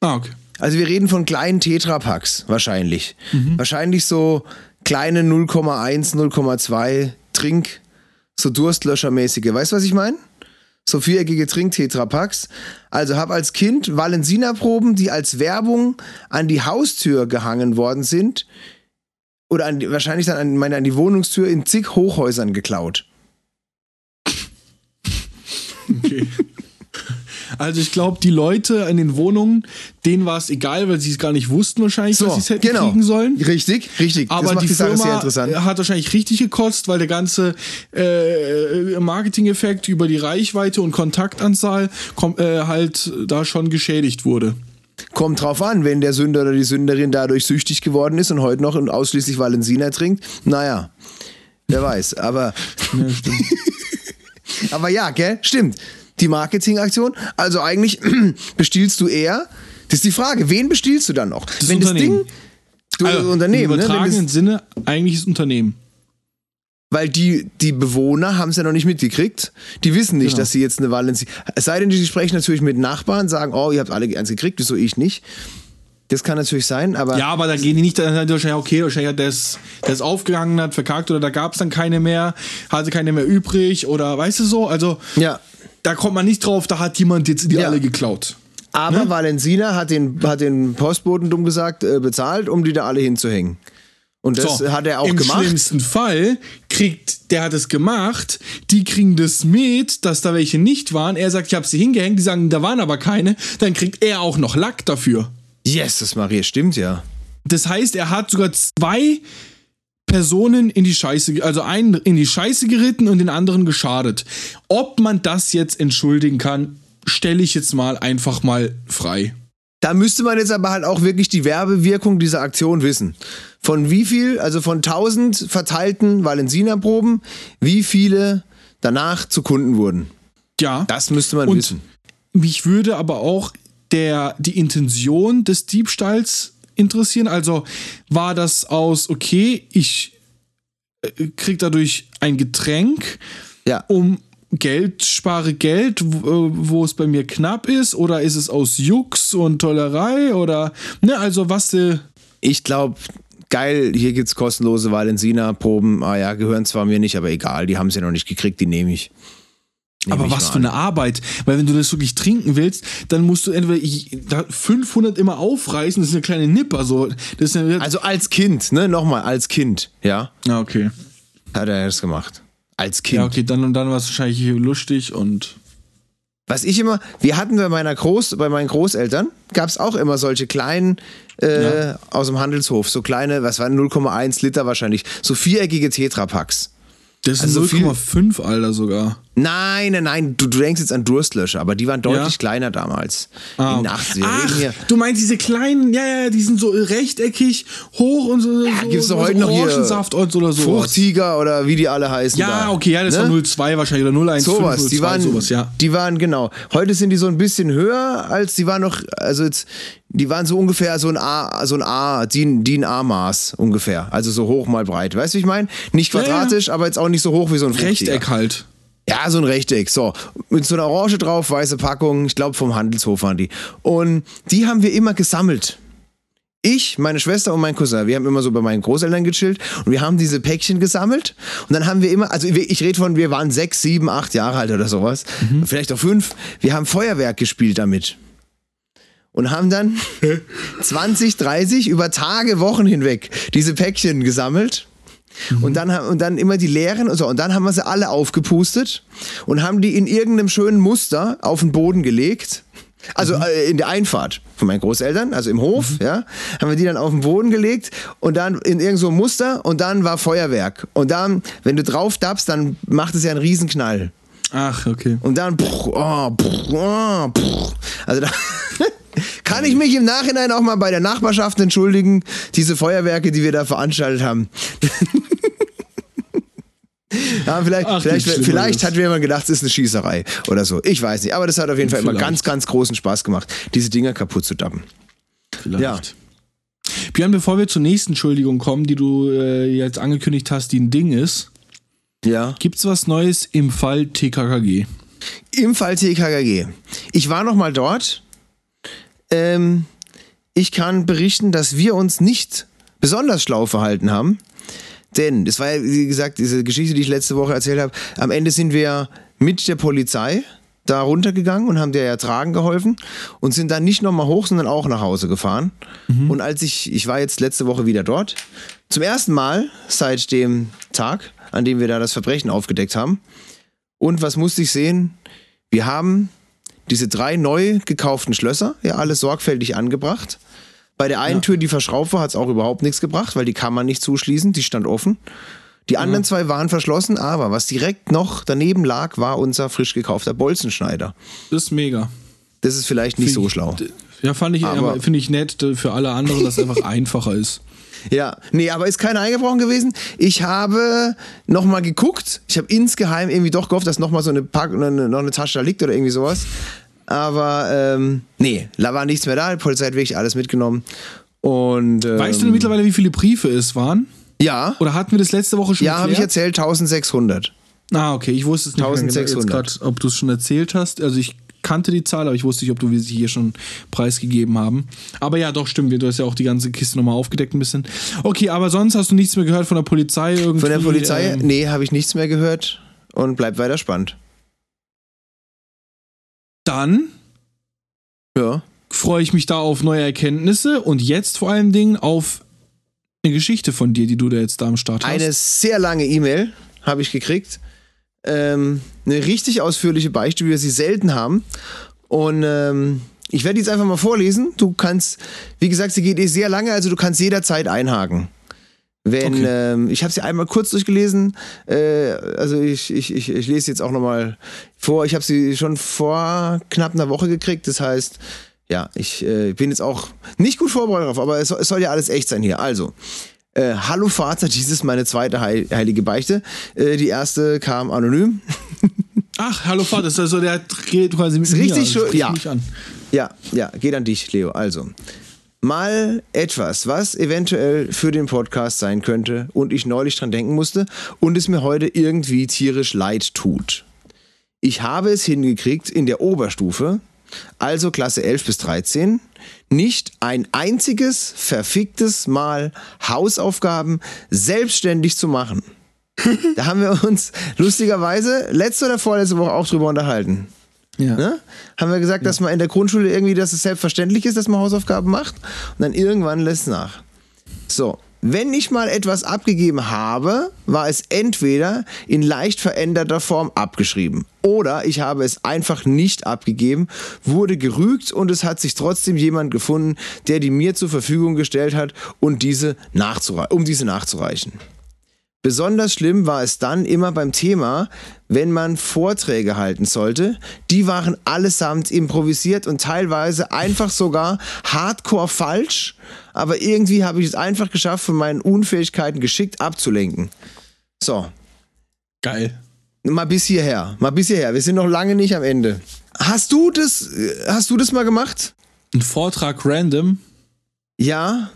Ah, okay. Also wir reden von kleinen Tetrapacks wahrscheinlich. Mhm. Wahrscheinlich so kleine 0,1, 0,2 Trink, so Durstlöschermäßige. Weißt du, was ich meine? so viereckige Trinktetrapacks. Also habe als Kind Valensina-Proben, die als Werbung an die Haustür gehangen worden sind, oder an, wahrscheinlich dann an, meine, an die Wohnungstür in zig Hochhäusern geklaut. Okay. Also ich glaube, die Leute in den Wohnungen, denen war es egal, weil sie es gar nicht wussten wahrscheinlich, So, was sie es hätten genau. kriegen sollen. Richtig, richtig. Aber die, die, Firma interessant. hat wahrscheinlich richtig gekotzt, weil der ganze äh, Marketing-Effekt über die Reichweite und Kontaktanzahl kom- äh, halt da schon geschädigt wurde. Kommt drauf an, wenn der Sünder oder die Sünderin dadurch süchtig geworden ist und heute noch ausschließlich Valensina trinkt. Naja, wer weiß. Aber, aber ja, gell? Stimmt. Die Marketingaktion. Also eigentlich bestiehlst du eher. Das ist die Frage, wen bestiehlst du dann noch? Das wenn das. Ding. Du Also, Unternehmen, Im ne? Übertragenen das, Sinne eigentlich das Unternehmen. weil die, die Bewohner haben es ja noch nicht mitgekriegt. Die wissen nicht, Genau. dass sie jetzt eine Valensina. Es sei denn, die sprechen natürlich mit Nachbarn, sagen, oh, ihr habt alle eins gekriegt, wieso ich nicht? Das kann natürlich sein, aber. Ja, aber da gehen die nicht, dann hat die wahrscheinlich, okay, wahrscheinlich hat der ist aufgegangen, hat verkackt oder da gab es dann keine mehr, hatte keine mehr übrig oder weißt du so, also ja. Da kommt man nicht drauf, da hat jemand jetzt die Ja. alle geklaut. Aber Valensina hat den, hat den Postboten dumm gesagt äh, bezahlt, um die da alle hinzuhängen. Und das So, hat er auch Im gemacht. schlimmsten Fall kriegt, der hat es gemacht, die kriegen das mit, dass da welche nicht waren. Er sagt, ich habe sie hingehängt, die sagen, da waren aber keine. Dann kriegt er auch noch Lack dafür. Jesus Maria, stimmt ja. Das heißt, er hat sogar zwei Personen in die Scheiße, also einen in die Scheiße geritten und den anderen geschadet. Ob man das jetzt entschuldigen kann, stelle ich jetzt mal einfach mal frei. Da müsste man jetzt aber halt auch wirklich die Werbewirkung dieser Aktion wissen. Von wie viel, also von 1000 verteilten Valensina-Proben, wie viele danach zu Kunden wurden. Ja. Das müsste man Und wissen. Mich würde aber auch der, die Intention des Diebstahls interessieren. Also war das aus, okay, ich äh, krieg dadurch ein Getränk, Ja. um Geld, spare Geld, wo, äh, wo es bei mir knapp ist, oder ist es aus Jux und Tollerei oder, ne, also was, äh, Ich glaube, geil, hier gibt's kostenlose Valensina-Proben. Ah ja, gehören zwar mir nicht, aber egal, die haben sie noch nicht gekriegt, die nehme ich. Aber was für eine Arbeit. Weil wenn du das wirklich trinken willst, dann musst du entweder ich, da 500 immer aufreißen, das ist eine kleine Nipper, so. Eine, Also als Kind, ne? Nochmal, als Kind, ja. ah, okay. Hat er das gemacht. Als Kind. Ja, okay, dann und dann war es wahrscheinlich lustig und. Was ich immer, wir hatten bei meiner Groß, bei meinen Großeltern, gab es auch immer solche kleinen äh, Ja. aus dem Handelshof, so kleine, was waren 0,1 Liter wahrscheinlich, so viereckige Tetrapacks. Das ist Also viel- 0,5, Alter, sogar. Nein, nein, nein, du, du denkst jetzt an Durstlöscher, aber die waren deutlich Ja? kleiner damals. Ah, In den okay. 80er. Wir Ach, reden hier- du meinst diese kleinen, ja, ja, die sind so rechteckig, hoch und so. Ja, so gibt's doch so heute noch hier Orangensaft und so oder so. Fruchtiger oder wie die alle heißen. Ja, da. okay, ja, das Ne? war 0,2 wahrscheinlich oder 0,15, Sowas, 0,2, die waren, sowas, ja. die waren genau. Heute sind die so ein bisschen höher als die waren noch, also jetzt, die waren so ungefähr so ein A, so ein A, DIN, DIN A-Maß ungefähr, also so hoch mal breit. Weißt du, wie ich meine? Nicht Ja, ja. quadratisch, aber jetzt auch nicht so hoch wie so ein Fruchtiger. Rechteck halt. Ja, so ein Rechteck. So, mit so einer Orange drauf, weiße Packung. Ich glaube, vom Handelshof waren die. Und die haben wir immer gesammelt. Ich, meine Schwester und mein Cousin, wir haben immer so bei meinen Großeltern gechillt und wir haben diese Päckchen gesammelt und dann haben wir immer, also ich rede von, wir waren sechs, sieben, acht Jahre alt oder sowas, vielleicht auch fünf, wir haben Feuerwerk gespielt damit und haben dann 20, 30 über Tage, Wochen hinweg diese Päckchen gesammelt und dann, und dann immer die leeren und so. Und dann haben wir sie alle aufgepustet und haben die in irgendeinem schönen Muster auf den Boden gelegt. Also äh, in der Einfahrt von meinen Großeltern, also im Hof, ja, haben wir die dann auf den Boden gelegt und dann in irgendein so Muster und dann war Feuerwerk. Und dann, wenn du drauf dappst, dann macht es ja einen Riesenknall. Ach, okay. Und dann, pff, oh, pff, oh, pff. also da kann ich mich im Nachhinein auch mal bei der Nachbarschaft entschuldigen, diese Feuerwerke, die wir da veranstaltet haben. ja, vielleicht, Ach, vielleicht, vielleicht hat jemand gedacht, es ist eine Schießerei oder so. Ich weiß nicht, aber das hat auf jeden Fall immer Vielleicht. ganz, ganz großen Spaß gemacht, diese Dinger kaputt zu dappen. Vielleicht. Ja. Björn, bevor wir zur nächsten Entschuldigung kommen, die du äh, jetzt angekündigt hast, die ein Ding ist, Ja. gibt's was Neues im Fall TKKG? Im Fall TKKG. Ich war noch mal dort. Ähm, ich kann berichten, dass wir uns nicht besonders schlau verhalten haben. Denn, es war ja, wie gesagt, diese Geschichte, die ich letzte Woche erzählt habe, am Ende sind wir mit der Polizei da runtergegangen und haben dir ja tragen geholfen und sind dann nicht nochmal hoch, sondern auch nach Hause gefahren. Mhm. Und als ich, ich war jetzt letzte Woche wieder dort, zum ersten Mal seit dem Tag, an dem wir da das Verbrechen aufgedeckt haben. Und was musste ich sehen? Wir haben diese drei neu gekauften Schlösser, ja, alles sorgfältig angebracht. Bei der einen ja. Tür, die verschraubt war, hat es auch überhaupt nichts gebracht, weil die kann man nicht zuschließen, die stand offen. Die anderen ja. zwei waren verschlossen, aber was direkt noch daneben lag, war unser frisch gekaufter Bolzenschneider. Das ist mega. Das ist vielleicht nicht find so schlau. Ja, fand ich, finde ich nett für alle anderen, dass es einfach einfacher ist. Ja, nee, aber ist keiner eingebrochen gewesen. Ich habe nochmal geguckt. Ich habe insgeheim irgendwie doch gehofft, dass nochmal so eine, Pack, noch eine Tasche da liegt oder irgendwie sowas. Aber ähm, nee, da war nichts mehr da. Die Polizei hat wirklich alles mitgenommen. Und, ähm, weißt du denn mittlerweile, wie viele Briefe es waren? Ja. Oder hatten wir das letzte Woche schon Ja, habe ich erzählt, 1600. Ah, okay. Ich wusste es nicht 1600. Mehr grad, ob du es schon erzählt hast. Also ich kannte die Zahl, aber ich wusste nicht, ob du sie hier schon preisgegeben haben. Aber ja, doch, stimmt. Du hast ja auch die ganze Kiste nochmal aufgedeckt ein bisschen. Okay, aber sonst hast du nichts mehr gehört von der Polizei irgendwie? Von der Polizei? Ähm, nee, habe ich nichts mehr gehört und bleibt weiter spannend. Dann ja. freue ich mich da auf neue Erkenntnisse und jetzt vor allen Dingen auf eine Geschichte von dir, die du da jetzt da am Start hast. Eine sehr lange E-Mail habe ich gekriegt. Ähm, eine richtig ausführliche Beichte, wie wir sie selten haben. Und ähm, ich werde jetzt einfach mal vorlesen. Du kannst, wie gesagt, sie geht eh sehr lange, also du kannst jederzeit einhaken. Wenn, okay. ähm, ich habe sie einmal kurz durchgelesen, äh, also ich, ich, ich, ich lese jetzt auch nochmal vor, ich habe sie schon vor knapp einer Woche gekriegt, das heißt, ja, ich äh, bin jetzt auch nicht gut vorbereitet drauf, aber es, es soll ja alles echt sein hier. Also, äh, Hallo Vater, dies ist meine zweite Heil heilige Beichte. Äh, die erste kam anonym. Ach, Hallo Vater, das ist also der geht quasi mit ist mir. Richtig schon, ja. Ja, ja, geht an dich, Leo. Also, mal etwas, was eventuell für den Podcast sein könnte und ich neulich dran denken musste und es mir heute irgendwie tierisch leid tut. Ich habe es hingekriegt, in der Oberstufe also Klasse 11 bis 13, nicht ein einziges verficktes Mal Hausaufgaben selbstständig zu machen. da haben wir uns lustigerweise letzte oder vorletzte Woche auch drüber unterhalten. Ja. Ne? Haben wir gesagt, ja. dass man in der Grundschule irgendwie, dass es selbstverständlich ist, dass man Hausaufgaben macht und dann irgendwann lässt nach. So, wenn ich mal etwas abgegeben habe, war es entweder in leicht veränderter Form abgeschrieben oder ich habe es einfach nicht abgegeben, wurde gerügt und es hat sich trotzdem jemand gefunden, der die mir zur Verfügung gestellt hat, und diese um diese nachzureichen. Besonders schlimm war es dann immer beim Thema, wenn man Vorträge halten sollte. Die waren allesamt improvisiert und teilweise einfach sogar hardcore falsch. Aber irgendwie habe ich es einfach geschafft, von meinen Unfähigkeiten geschickt abzulenken. So. Geil. Mal bis hierher. Mal bis hierher. Wir sind noch lange nicht am Ende. Hast du das, hast du das mal gemacht? Ein Vortrag random? Ja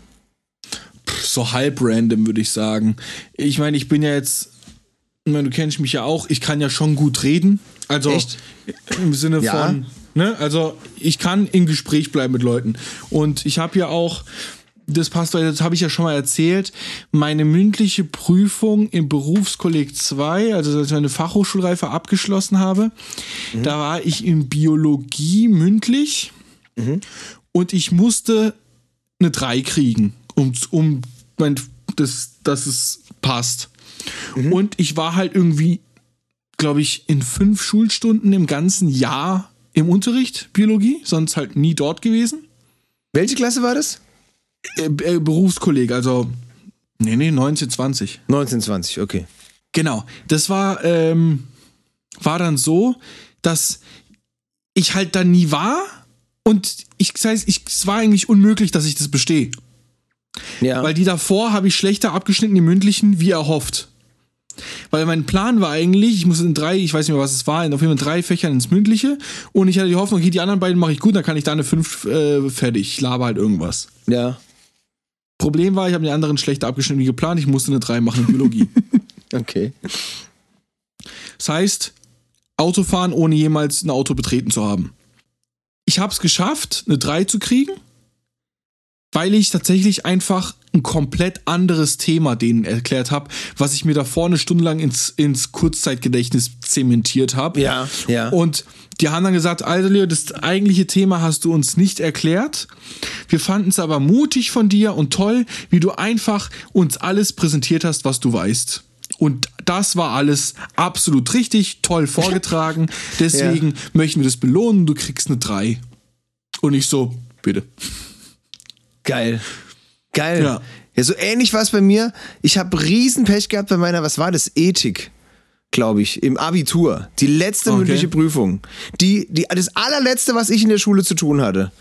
so halb random, würde ich sagen. Ich meine, ich bin ja jetzt, ich meine, du kennst mich ja auch, ich kann ja schon gut reden. Also Echt? im Sinne ja. von, ne, also ich kann im Gespräch bleiben mit Leuten. Und ich habe ja auch, das passt, das habe ich ja schon mal erzählt, meine mündliche Prüfung im Berufskolleg 2, also als ich meine Fachhochschulreife abgeschlossen habe, mhm. da war ich in Biologie mündlich mhm. und ich musste eine 3 kriegen um, um mein, das, dass es passt. Mhm. Und ich war halt irgendwie, glaube ich, in fünf Schulstunden im ganzen Jahr im Unterricht Biologie, sonst halt nie dort gewesen. Welche Klasse war das? Äh, äh, Berufskollege, also nee, nee, 1920. 1920, okay. Genau. Das war, ähm, war dann so, dass ich halt da nie war und ich, das heißt, ich, es war eigentlich unmöglich, dass ich das bestehe. Ja. Weil die davor habe ich schlechter abgeschnitten, die mündlichen, wie erhofft. Weil mein Plan war eigentlich, ich muss in drei, ich weiß nicht mehr, was es war, auf jeden Fall drei Fächern ins Mündliche. Und ich hatte die Hoffnung, okay, die anderen beiden mache ich gut, dann kann ich da eine fünf äh, fertig. Ich laber halt irgendwas. Ja. Problem war, ich habe die anderen schlechter abgeschnitten wie geplant. Ich musste eine drei machen in Biologie. okay. Das heißt, Autofahren, ohne jemals ein Auto betreten zu haben. Ich habe es geschafft, eine drei zu kriegen weil ich tatsächlich einfach ein komplett anderes Thema denen erklärt habe, was ich mir da vorne stundenlang ins, ins Kurzzeitgedächtnis zementiert habe. Ja, ja. Und die haben dann gesagt, Alter Leo, das eigentliche Thema hast du uns nicht erklärt. Wir fanden es aber mutig von dir und toll, wie du einfach uns alles präsentiert hast, was du weißt. Und das war alles absolut richtig, toll vorgetragen. Deswegen ja. möchten wir das belohnen. Du kriegst eine 3. Und ich so, bitte. Geil. Geil. Ja. ja, so ähnlich war es bei mir. Ich habe Riesenpech gehabt bei meiner, was war das? Ethik glaube ich, im Abitur. Die letzte okay. mündliche Prüfung. Die, die, das allerletzte, was ich in der Schule zu tun hatte.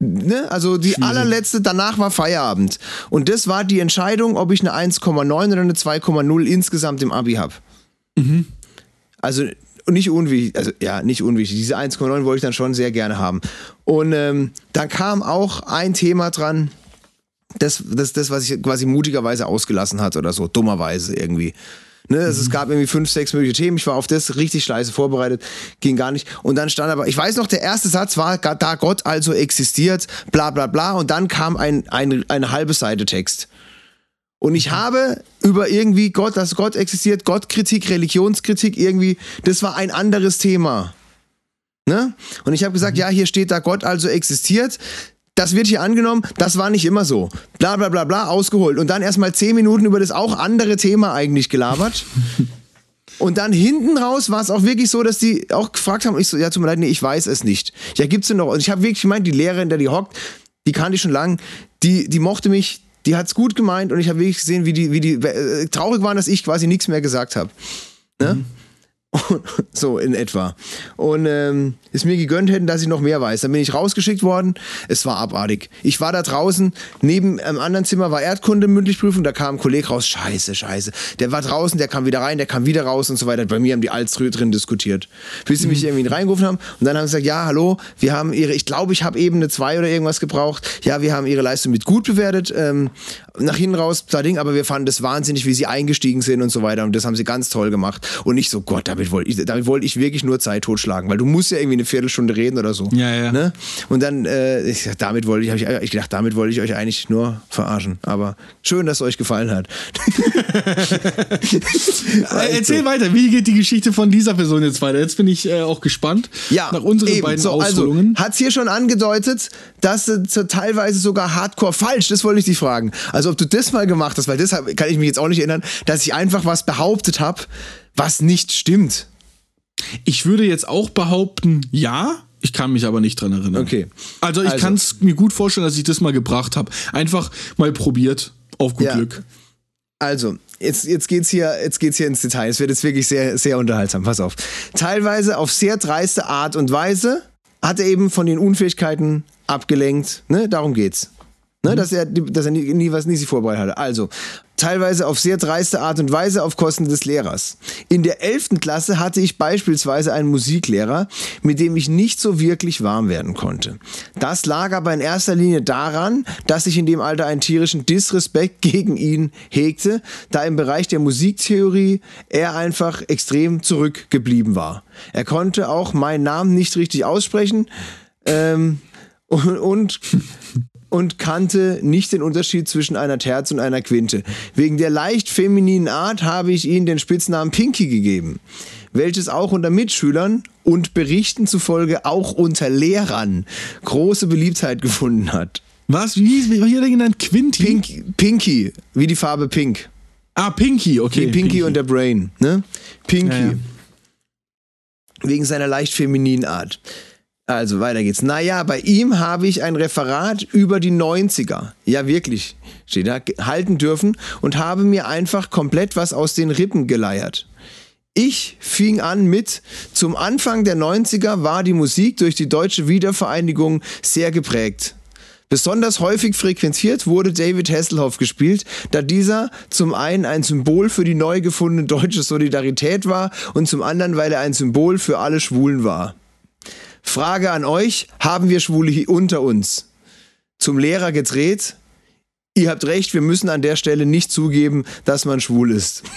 Ne? Also die Schwierig. allerletzte, danach war Feierabend. Und das war die Entscheidung, ob ich eine 1,9 oder eine 2,0 insgesamt im Abi habe. Mhm. Also nicht unwichtig, also ja, nicht unwichtig. Diese 1,9 wollte ich dann schon sehr gerne haben. Und ähm, dann kam auch ein Thema dran, das, das, das, was ich quasi mutigerweise ausgelassen hat oder so, dummerweise irgendwie. Ne, also mhm. Es gab irgendwie fünf, sechs mögliche Themen. Ich war auf das richtig scheiße vorbereitet, ging gar nicht. Und dann stand aber, ich weiß noch, der erste Satz war, da Gott also existiert, bla bla bla. Und dann kam ein, ein, eine halbe Seite Text. Und ich habe über irgendwie Gott, dass Gott existiert, Gottkritik, Religionskritik, irgendwie, das war ein anderes Thema. Ne? Und ich habe gesagt, mhm. ja, hier steht da Gott also existiert das wird hier angenommen, das war nicht immer so. Bla bla bla bla, ausgeholt. Und dann erstmal zehn Minuten über das auch andere Thema eigentlich gelabert. Und dann hinten raus war es auch wirklich so, dass die auch gefragt haben, ich so, ja, tut mir leid, nee, ich weiß es nicht. Ja, gibt's denn noch? Und ich habe wirklich gemeint, die Lehrerin, der die hockt, die kannte ich schon lang, die, die mochte mich, die hat's gut gemeint und ich habe wirklich gesehen, wie die, wie die äh, traurig waren, dass ich quasi nichts mehr gesagt habe. Ne? Mhm. so in etwa. Und ähm, es mir gegönnt hätten, dass ich noch mehr weiß. Dann bin ich rausgeschickt worden. Es war abartig. Ich war da draußen, neben einem anderen Zimmer war Erdkunde mündlichprüfung, da kam ein Kollege raus, scheiße, scheiße. Der war draußen, der kam wieder rein, der kam wieder raus und so weiter. Bei mir haben die alles drin diskutiert. Bis sie mich mhm. irgendwie reingerufen haben und dann haben sie gesagt, ja, hallo, wir haben ihre, ich glaube, ich habe eben eine 2 oder irgendwas gebraucht. Ja, wir haben ihre Leistung mit gut bewertet. Ähm, nach hinten raus, da Ding, aber wir fanden das wahnsinnig, wie sie eingestiegen sind und so weiter. Und das haben sie ganz toll gemacht. Und nicht so, Gott, damit wollte ich, damit wollte ich wirklich nur Zeit totschlagen, weil du musst ja irgendwie eine Viertelstunde reden oder so. Ja, ja. Ne? Und dann, äh, ich, damit wollte ich, ich, ich gedacht, damit wollte ich euch eigentlich nur verarschen. Aber schön, dass es euch gefallen hat. Erzähl weiter, wie geht die Geschichte von dieser Person jetzt weiter? Jetzt bin ich äh, auch gespannt. Ja, nach unseren eben. beiden so, also, Ausführungen. Also, Hat es hier schon angedeutet, dass äh, teilweise sogar hardcore falsch, das wollte ich dich fragen. Also ob du das mal gemacht hast, weil das kann ich mich jetzt auch nicht erinnern, dass ich einfach was behauptet habe, was nicht stimmt. Ich würde jetzt auch behaupten, ja. Ich kann mich aber nicht dran erinnern. Okay. Also ich also. kann es mir gut vorstellen, dass ich das mal gebracht habe. Einfach mal probiert. Auf gut ja. Glück. Also, jetzt, jetzt geht's hier, jetzt geht's hier ins Detail. Es wird jetzt wirklich sehr, sehr unterhaltsam. Pass auf. Teilweise auf sehr dreiste Art und Weise hat er eben von den Unfähigkeiten abgelenkt. Ne? Darum geht's. Ne, dass er, dass er nie, nie was nie sich vorbereitet hatte. Also, teilweise auf sehr dreiste Art und Weise auf Kosten des Lehrers. In der 11. Klasse hatte ich beispielsweise einen Musiklehrer, mit dem ich nicht so wirklich warm werden konnte. Das lag aber in erster Linie daran, dass ich in dem Alter einen tierischen Disrespekt gegen ihn hegte, da im Bereich der Musiktheorie er einfach extrem zurückgeblieben war. Er konnte auch meinen Namen nicht richtig aussprechen. Ähm, und, und und kannte nicht den Unterschied zwischen einer Terz und einer Quinte. Wegen der leicht femininen Art habe ich ihnen den Spitznamen Pinky gegeben, welches auch unter Mitschülern und Berichten zufolge auch unter Lehrern große Beliebtheit gefunden hat. Was? Wie hieß wie hier genannt? Quinty? Pink, Pinky, wie die Farbe Pink. Ah, Pinky, okay. Wie Pinky, Pinky. und der Brain, ne? Pinky. Ja, ja. Wegen seiner leicht femininen Art. Also weiter geht's. Naja, bei ihm habe ich ein Referat über die 90er. Ja, wirklich. Steht da, halten dürfen und habe mir einfach komplett was aus den Rippen geleiert. Ich fing an mit, zum Anfang der 90er war die Musik durch die deutsche Wiedervereinigung sehr geprägt. Besonders häufig frequentiert wurde David Hasselhoff gespielt, da dieser zum einen ein Symbol für die neu gefundene deutsche Solidarität war und zum anderen, weil er ein Symbol für alle Schwulen war. Frage an euch, haben wir Schwule unter uns? Zum Lehrer gedreht. Ihr habt recht, wir müssen an der Stelle nicht zugeben, dass man schwul ist.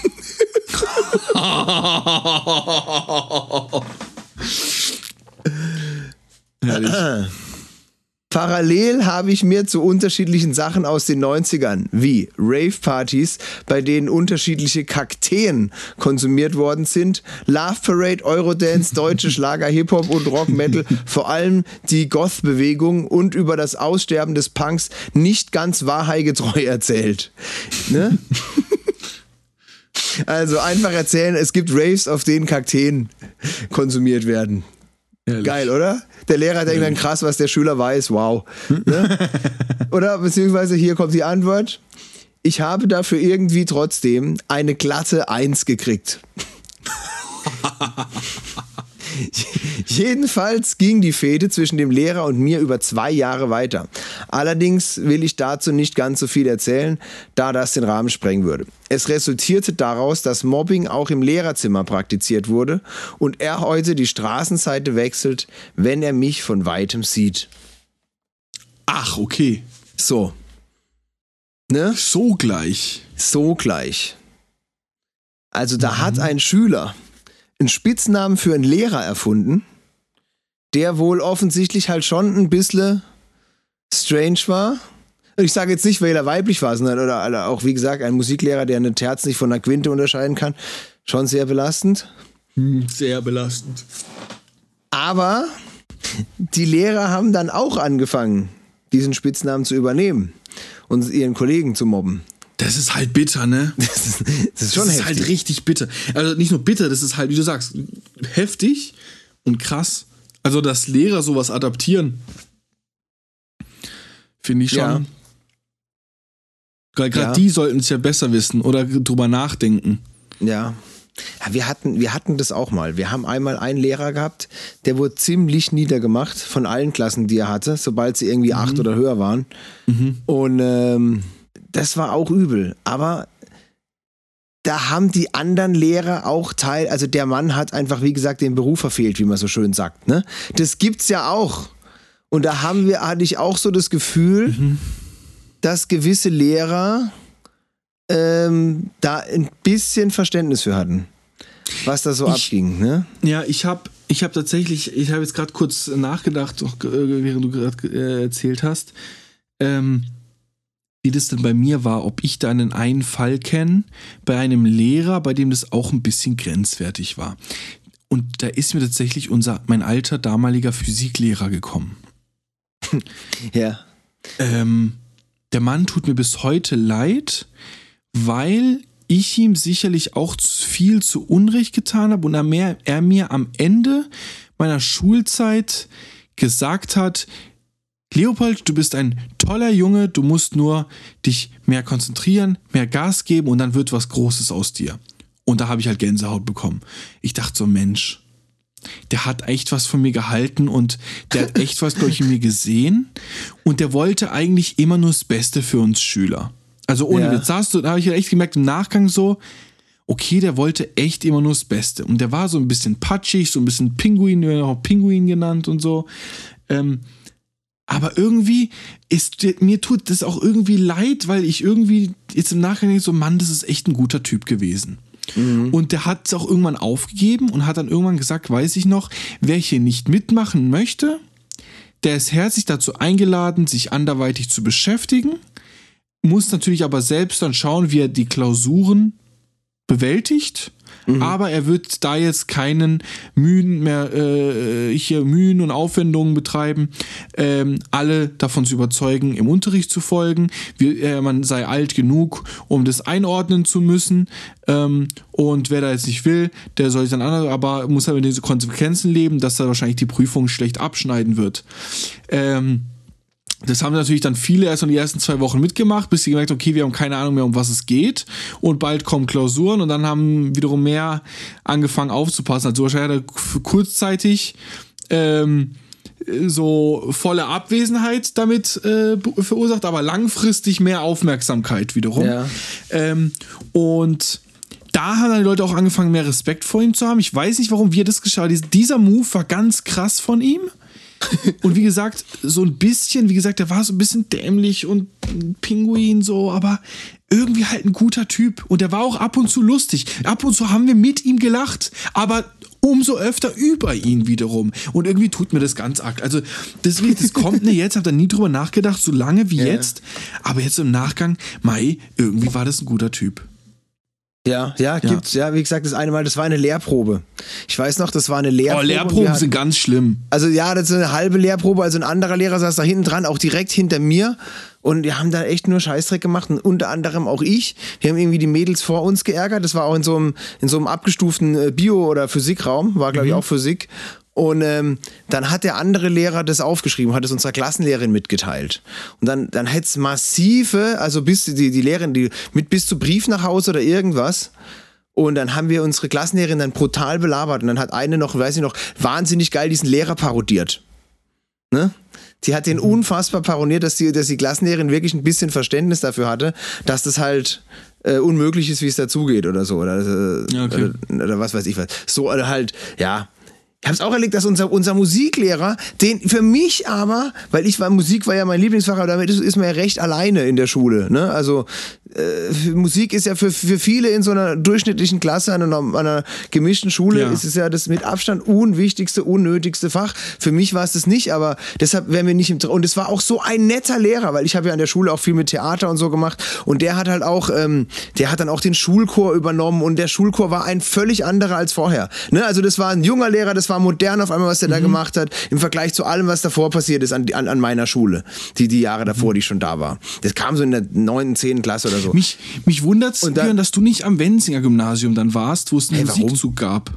Parallel habe ich mir zu unterschiedlichen Sachen aus den 90ern, wie Rave-Partys, bei denen unterschiedliche Kakteen konsumiert worden sind, Love Parade, Eurodance, deutsche Schlager, Hip-Hop und Rock-Metal, vor allem die Goth-Bewegung und über das Aussterben des Punks nicht ganz wahrheitgetreu erzählt. Ne? Also einfach erzählen, es gibt Raves, auf denen Kakteen konsumiert werden. Ehrlich. Geil, oder? Der Lehrer denkt dann krass, was der Schüler weiß. Wow. Ne? oder beziehungsweise hier kommt die Antwort. Ich habe dafür irgendwie trotzdem eine glatte Eins gekriegt. Jedenfalls ging die Fehde zwischen dem Lehrer und mir über zwei Jahre weiter. Allerdings will ich dazu nicht ganz so viel erzählen, da das den Rahmen sprengen würde. Es resultierte daraus, dass Mobbing auch im Lehrerzimmer praktiziert wurde und er heute die Straßenseite wechselt, wenn er mich von weitem sieht. Ach, okay. So. Ne? So gleich. So gleich. Also da mhm. hat ein Schüler einen Spitznamen für einen Lehrer erfunden, der wohl offensichtlich halt schon ein bisschen strange war. Ich sage jetzt nicht, weil er weiblich war, sondern oder auch, wie gesagt, ein Musiklehrer, der eine Terz nicht von einer Quinte unterscheiden kann. Schon sehr belastend. Hm, sehr belastend. Aber die Lehrer haben dann auch angefangen, diesen Spitznamen zu übernehmen und ihren Kollegen zu mobben. Das ist halt bitter, ne? Das ist, das ist schon das ist halt richtig bitter. Also nicht nur bitter, das ist halt, wie du sagst, heftig und krass. Also, dass Lehrer sowas adaptieren, finde ich schon. Ja. Gerade ja. die sollten es ja besser wissen oder drüber nachdenken. Ja. ja. wir, hatten, wir hatten das auch mal. Wir haben einmal einen Lehrer gehabt, der wurde ziemlich niedergemacht von allen Klassen, die er hatte, sobald sie irgendwie mhm. acht oder höher waren. Mhm. Und ähm, das war auch übel. Aber da haben die anderen Lehrer auch Teil, also der Mann hat einfach, wie gesagt, den Beruf verfehlt, wie man so schön sagt. Ne? Das gibt's ja auch. Und da haben wir, hatte ich auch so das Gefühl, mhm. dass gewisse Lehrer ähm, da ein bisschen Verständnis für hatten, was da so ich, abging. Ne? Ja, ich habe ich hab tatsächlich, ich habe jetzt gerade kurz nachgedacht, während du gerade äh, erzählt hast. Ähm, wie das denn bei mir war, ob ich da einen einen Fall kenne, bei einem Lehrer, bei dem das auch ein bisschen grenzwertig war. Und da ist mir tatsächlich unser, mein alter damaliger Physiklehrer gekommen. ja. Ähm, der Mann tut mir bis heute leid, weil ich ihm sicherlich auch viel zu Unrecht getan habe und er, mehr, er mir am Ende meiner Schulzeit gesagt hat, Leopold, du bist ein toller Junge, du musst nur dich mehr konzentrieren, mehr Gas geben und dann wird was Großes aus dir. Und da habe ich halt Gänsehaut bekommen. Ich dachte so, Mensch, der hat echt was von mir gehalten und der hat echt was, glaube ich, in mir gesehen. Und der wollte eigentlich immer nur das Beste für uns Schüler. Also ohne ja. Witz, da habe ich echt gemerkt im Nachgang so, okay, der wollte echt immer nur das Beste. Und der war so ein bisschen patschig, so ein bisschen Pinguin, auch Pinguin genannt und so. Ähm, aber irgendwie ist mir tut das auch irgendwie leid, weil ich irgendwie jetzt im Nachhinein so, Mann, das ist echt ein guter Typ gewesen. Mhm. Und der hat es auch irgendwann aufgegeben und hat dann irgendwann gesagt, weiß ich noch, wer hier nicht mitmachen möchte, der ist herzlich dazu eingeladen, sich anderweitig zu beschäftigen, muss natürlich aber selbst dann schauen, wie er die Klausuren bewältigt Mhm. Aber er wird da jetzt keinen Mühen mehr, äh, hier Mühen und Aufwendungen betreiben, ähm, alle davon zu überzeugen, im Unterricht zu folgen. Wie, äh, man sei alt genug, um das einordnen zu müssen. Ähm, und wer da jetzt nicht will, der soll sich dann anders, aber muss halt mit diesen Konsequenzen leben, dass er wahrscheinlich die Prüfung schlecht abschneiden wird. Ähm, das haben natürlich dann viele erst in die ersten zwei Wochen mitgemacht, bis sie gemerkt haben, okay, wir haben keine Ahnung mehr, um was es geht. Und bald kommen Klausuren und dann haben wiederum mehr angefangen aufzupassen. Also wahrscheinlich hat er kurzzeitig ähm, so volle Abwesenheit damit äh, verursacht, aber langfristig mehr Aufmerksamkeit wiederum. Ja. Ähm, und da haben dann die Leute auch angefangen, mehr Respekt vor ihm zu haben. Ich weiß nicht, warum wir das geschah. Dieser Move war ganz krass von ihm. Und wie gesagt, so ein bisschen, wie gesagt, der war so ein bisschen dämlich und ein Pinguin so, aber irgendwie halt ein guter Typ. Und der war auch ab und zu lustig. Ab und zu haben wir mit ihm gelacht, aber umso öfter über ihn wiederum. Und irgendwie tut mir das ganz arg. Also, deswegen, das kommt mir jetzt, hab da nie drüber nachgedacht, so lange wie Ja. jetzt. Aber jetzt im Nachgang, Mai, irgendwie war das ein guter Typ. Ja, ja, gibt's. Ja, wie gesagt, das eine Mal, das war eine Lehrprobe. Ich weiß noch, das war eine Lehrprobe. Oh, Lehrproben hatten- sind ganz schlimm. Also ja, das ist eine halbe Lehrprobe. Also ein anderer Lehrer saß da hinten dran, auch direkt hinter mir. Und wir haben da echt nur Scheißdreck gemacht. Und unter anderem auch ich. Wir haben irgendwie die Mädels vor uns geärgert. Das war auch in so einem, in so einem abgestuften äh, Bio- oder Physikraum. War, glaube ich, auch Physik. Und ähm, dann hat der andere Lehrer das aufgeschrieben, hat es unserer Klassenlehrerin mitgeteilt. Und dann, dann hätte es massive, also bis die, die Lehrerin, die mit bis zu Brief nach Hause oder irgendwas. Und dann haben wir unsere Klassenlehrerin dann brutal belabert. Und dann hat eine noch, weiß ich noch, wahnsinnig geil diesen Lehrer parodiert. Ne? Die hat den unfassbar parodiert, dass die, dass die Klassenlehrerin wirklich ein bisschen Verständnis dafür hatte, dass das halt äh, unmöglich ist, wie es dazugeht oder so. Oder, äh, Ja, okay. oder, oder was weiß ich was. So, oder halt, ja. Ich habe es auch erlebt, dass unser, unser Musiklehrer, den für mich aber, weil ich war, Musik war ja mein Lieblingsfach, aber damit ist, ist man ja recht alleine in der Schule. Ne? Also äh, Musik ist ja für, für viele in so einer durchschnittlichen Klasse, an einer, an einer gemischten Schule, Ja. ist es ja das mit Abstand unwichtigste, unnötigste Fach. Für mich war es das nicht, aber deshalb wären wir nicht im Und es war auch so ein netter Lehrer, weil ich habe ja an der Schule auch viel mit Theater und so gemacht. Und der hat halt auch, ähm, der hat dann auch den Schulchor übernommen und der Schulchor war ein völlig anderer als vorher. Ne? Also das war ein junger Lehrer, das war modern auf einmal, was der da gemacht hat, im Vergleich zu allem, was davor passiert ist an, an, an meiner Schule, die, die Jahre davor, die ich schon da war. Das kam so in der 9., 10. Klasse oder so. Mich, mich wundert es, dass du nicht am Wenzinger Gymnasium dann warst, wo es einen Hey? Musikzug gab.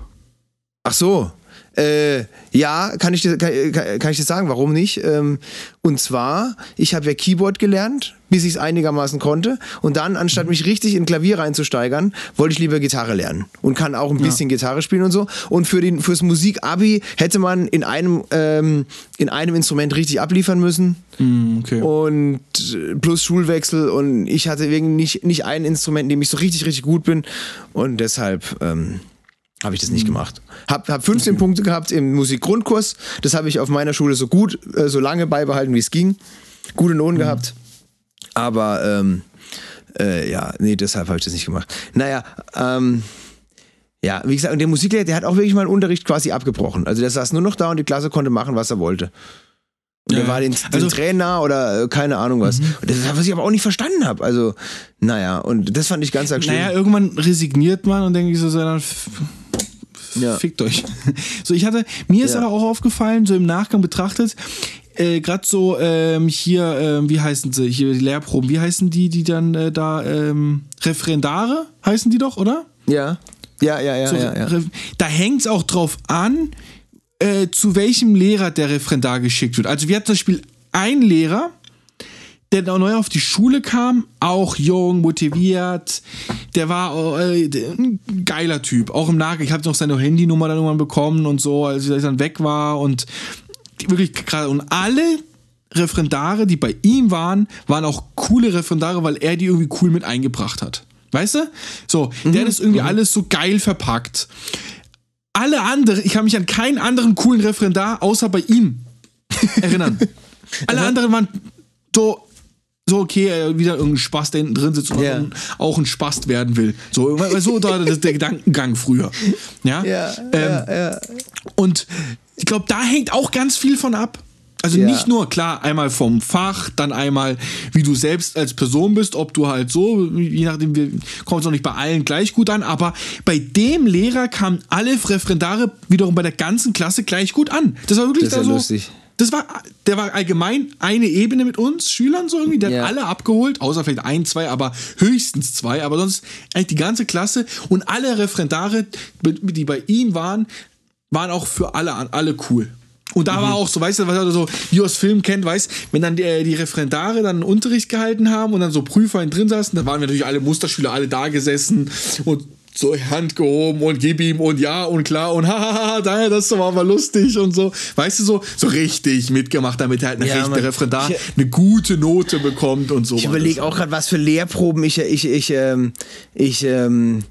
Ach so. Äh, ja, kann ich, kann, kann ich dir sagen, warum nicht? Ähm, und zwar, ich habe ja Keyboard gelernt, bis ich es einigermaßen konnte. Und dann, anstatt mich richtig in Klavier reinzusteigern, wollte ich lieber Gitarre lernen. Und kann auch ein bisschen Gitarre spielen und so. Und für den, fürs Musikabi hätte man in einem, ähm, in einem Instrument richtig abliefern müssen. Hm, okay. Und äh, plus Schulwechsel. Und ich hatte irgendwie nicht, nicht ein Instrument, in dem ich so richtig, richtig gut bin. Und deshalb. Ähm, habe ich das nicht gemacht. Hab, hab 15 Punkte gehabt im Musikgrundkurs. Das habe ich auf meiner Schule so gut, äh, so lange beibehalten, wie es ging. Gute Noten gehabt. Aber ähm, äh, ja, nee, deshalb habe ich das nicht gemacht. Naja, ähm, ja, wie gesagt, und der Musiklehrer, der hat auch wirklich mal den Unterricht quasi abgebrochen. Also der saß nur noch da und die Klasse konnte machen, was er wollte. Und Ja, der war den, also- den Trainer oder äh, keine Ahnung was. Und Das, was ich aber auch nicht verstanden habe. Also, naja, und das fand ich ganz arg schlimm. Naja, irgendwann resigniert man und denkt sich so, so, dann Ja. fickt euch. So, ich hatte, mir ist Ja. aber auch aufgefallen, so im Nachgang betrachtet, äh, gerade so ähm, hier, ähm, wie heißen sie, hier die Lehrproben, wie heißen die, die dann äh, da, ähm, Referendare heißen die doch, oder? ja. Ja, ja, ja, So, ja, ja. Da hängt es auch drauf an, äh, zu welchem Lehrer der Referendar geschickt wird. Also wir hatten zum Beispiel einen Lehrer, der neu auf die Schule kam, auch jung, motiviert, der war äh, ein geiler Typ. Auch im Nachgang, ich habe noch seine Handynummer dann irgendwann bekommen und so, als ich dann weg war und wirklich gerade und alle Referendare, die bei ihm waren, waren auch coole Referendare, weil er die irgendwie cool mit eingebracht hat. Weißt du? So, der hat das irgendwie alles so geil verpackt. Alle anderen, ich kann mich an keinen anderen coolen Referendar außer bei ihm erinnern. Alle anderen waren so, so okay, äh, wieder irgendein Spaß, der hinten drin sitzt und Ja. auch ein Spast werden will. So, so war das der Gedankengang früher. Ja, Ja, ähm, ja, ja. und ich glaube, da hängt auch ganz viel von ab. Also nicht nur, klar, einmal vom Fach, dann einmal, wie du selbst als Person bist, ob du halt so, je nachdem, wir kommen es auch nicht bei allen gleich gut an, aber bei dem Lehrer kamen alle Referendare wiederum bei der ganzen Klasse gleich gut an. Das war wirklich Das ist ja so. lustig. Das war, der war allgemein eine Ebene mit uns Schülern so irgendwie, der Ja. hat alle abgeholt, außer vielleicht ein, zwei, aber höchstens zwei, aber sonst eigentlich die ganze Klasse und alle Referendare, die bei ihm waren, waren auch für alle, alle cool. Und da Mhm. war auch so, weißt du, was er so, wie aus Film kennt, weißt, wenn dann die, die Referendare dann einen Unterricht gehalten haben und dann so Prüfer drin saßen, dann waren wir natürlich alle Musterschüler, alle da gesessen und so Hand gehoben und gib ihm und ja und klar und hahaha, da, das war aber lustig und so. Weißt du, so, so richtig mitgemacht, damit er halt Ja, Mann. Referendar Ich- eine gute Note bekommt und so. Ich überlege auch gerade, was für Lehrproben ich, ich, ich, ähm, ich, ähm,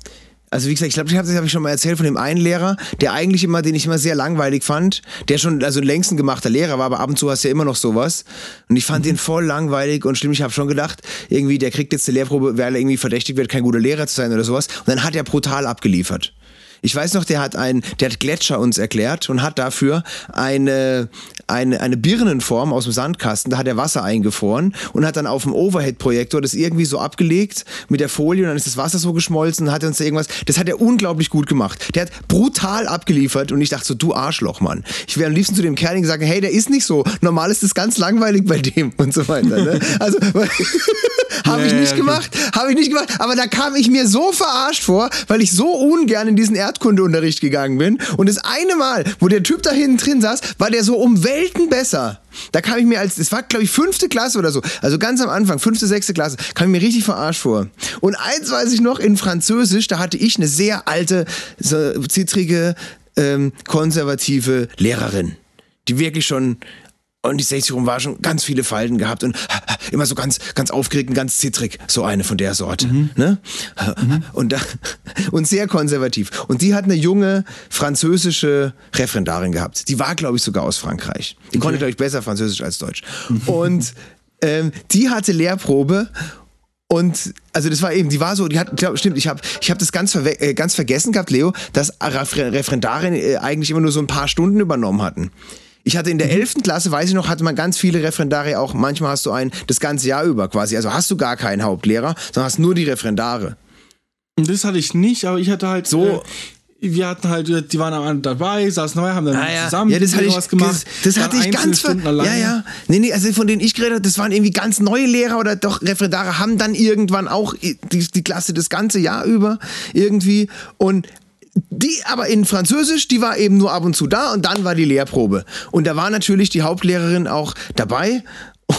also wie gesagt, ich glaube, ich habe das hab ich schon mal erzählt von dem einen Lehrer, der eigentlich immer, den ich immer sehr langweilig fand, der schon also längst ein gemachter Lehrer war, aber ab und zu hast du ja immer noch sowas. Und ich fand den voll langweilig und schlimm. Ich habe schon gedacht, irgendwie, der kriegt jetzt eine Lehrprobe, weil er irgendwie verdächtigt wird, kein guter Lehrer zu sein oder sowas. Und dann hat er brutal abgeliefert. Ich weiß noch, der hat ein, der hat Gletscher uns erklärt und hat dafür eine, eine, eine Birnenform aus dem Sandkasten, da hat er Wasser eingefroren und hat dann auf dem Overhead-Projektor das irgendwie so abgelegt mit der Folie und dann ist das Wasser so geschmolzen und hat uns da irgendwas, das hat er unglaublich gut gemacht. Der hat brutal abgeliefert und ich dachte so, du Arschloch, Mann. Ich wäre am liebsten zu dem Kerl gesagt, hey, der ist nicht so, normal ist das ganz langweilig bei dem und so weiter. Ne? Also, habe ich nicht gemacht, habe ich nicht gemacht, aber da kam ich mir so verarscht vor, weil ich so ungern in diesen Erdkundeunterricht gegangen bin. Und das eine Mal, wo der Typ da hinten drin saß, war der so um Welten besser. Da kam ich mir als, es war glaube ich fünfte Klasse oder so, also ganz am Anfang, fünfte, sechste Klasse, kam ich mir richtig verarscht vor. Und eins weiß ich noch, in Französisch, da hatte ich eine sehr alte, so zittrige, ähm, konservative Lehrerin, die wirklich schon und die 60 rum war schon ganz viele Falten gehabt und immer so ganz, ganz aufgeregt und ganz zittrig. So eine von der Sorte. Mhm. Ne? Mhm. Und, da, und sehr konservativ. Und die hat eine junge französische Referendarin gehabt. Die war, glaube ich, sogar aus Frankreich. Die okay. konnte, glaube ich, besser Französisch als Deutsch. Mhm. Und ähm, die hatte Lehrprobe und also das war eben, die war so, die hat, glaub, stimmt, ich habe ich hab das ganz, äh, ganz vergessen gehabt, Leo, dass Referendarin äh, eigentlich immer nur so ein paar Stunden übernommen hatten. Ich hatte in der 11. Mhm. Klasse, weiß ich noch, hatte man ganz viele Referendare auch. Manchmal hast du einen das ganze Jahr über quasi. Also hast du gar keinen Hauptlehrer, sondern hast nur die Referendare. Das hatte ich nicht, aber ich hatte halt so. Äh, wir hatten halt, die waren am Anfang dabei, saßen neu, haben dann ah, ja. zusammen ja, das hatte ich, was gemacht. Das, das hatte ich ganz ver Ja, ja. Nee, nee, also von denen ich geredet habe, das waren irgendwie ganz neue Lehrer oder doch Referendare haben dann irgendwann auch die, die Klasse das ganze Jahr über irgendwie und die aber in Französisch, die war eben nur ab und zu da und dann war die Lehrprobe. Und da war natürlich die Hauptlehrerin auch dabei.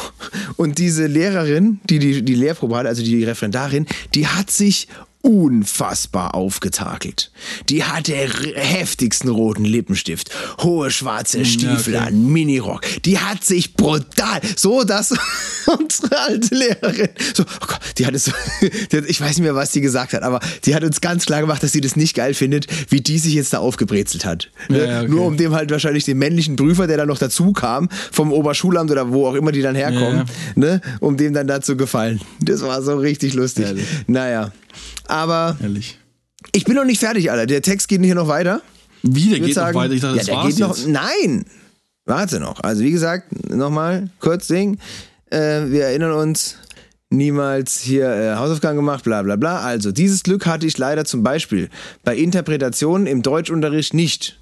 Und diese Lehrerin, die die, die Lehrprobe hatte, also die Referendarin, die hat sich unfassbar aufgetakelt. Die hatte heftigsten roten Lippenstift, hohe schwarze Stiefel ja, okay. an, Minirock. Die hat sich brutal, so dass unsere alte Lehrerin, so, oh Gott, die hat es so, die hat, ich weiß nicht mehr, was die gesagt hat, aber die hat uns ganz klar gemacht, dass sie das nicht geil findet, wie die sich jetzt da aufgebrezelt hat. Ne? Ja, okay. Nur um dem halt wahrscheinlich den männlichen Prüfer, der dann noch dazu kam, vom Oberschulamt oder wo auch immer die dann herkommen, ne? um dem dann dazu gefallen. Das war so richtig lustig. Ehrlich. Naja. Aber Ehrlich. ich bin noch nicht fertig, Alter. Der Text geht hier noch weiter. Wie, der geht sagen, noch weiter? Ich dachte, ja, das war's geht jetzt. noch. Nein! Warte noch. Also wie gesagt, nochmal kurz Ding. Äh, wir erinnern uns, niemals hier äh, Hausaufgaben gemacht, bla bla bla. Also, dieses Glück hatte ich leider zum Beispiel bei Interpretationen im Deutschunterricht nicht.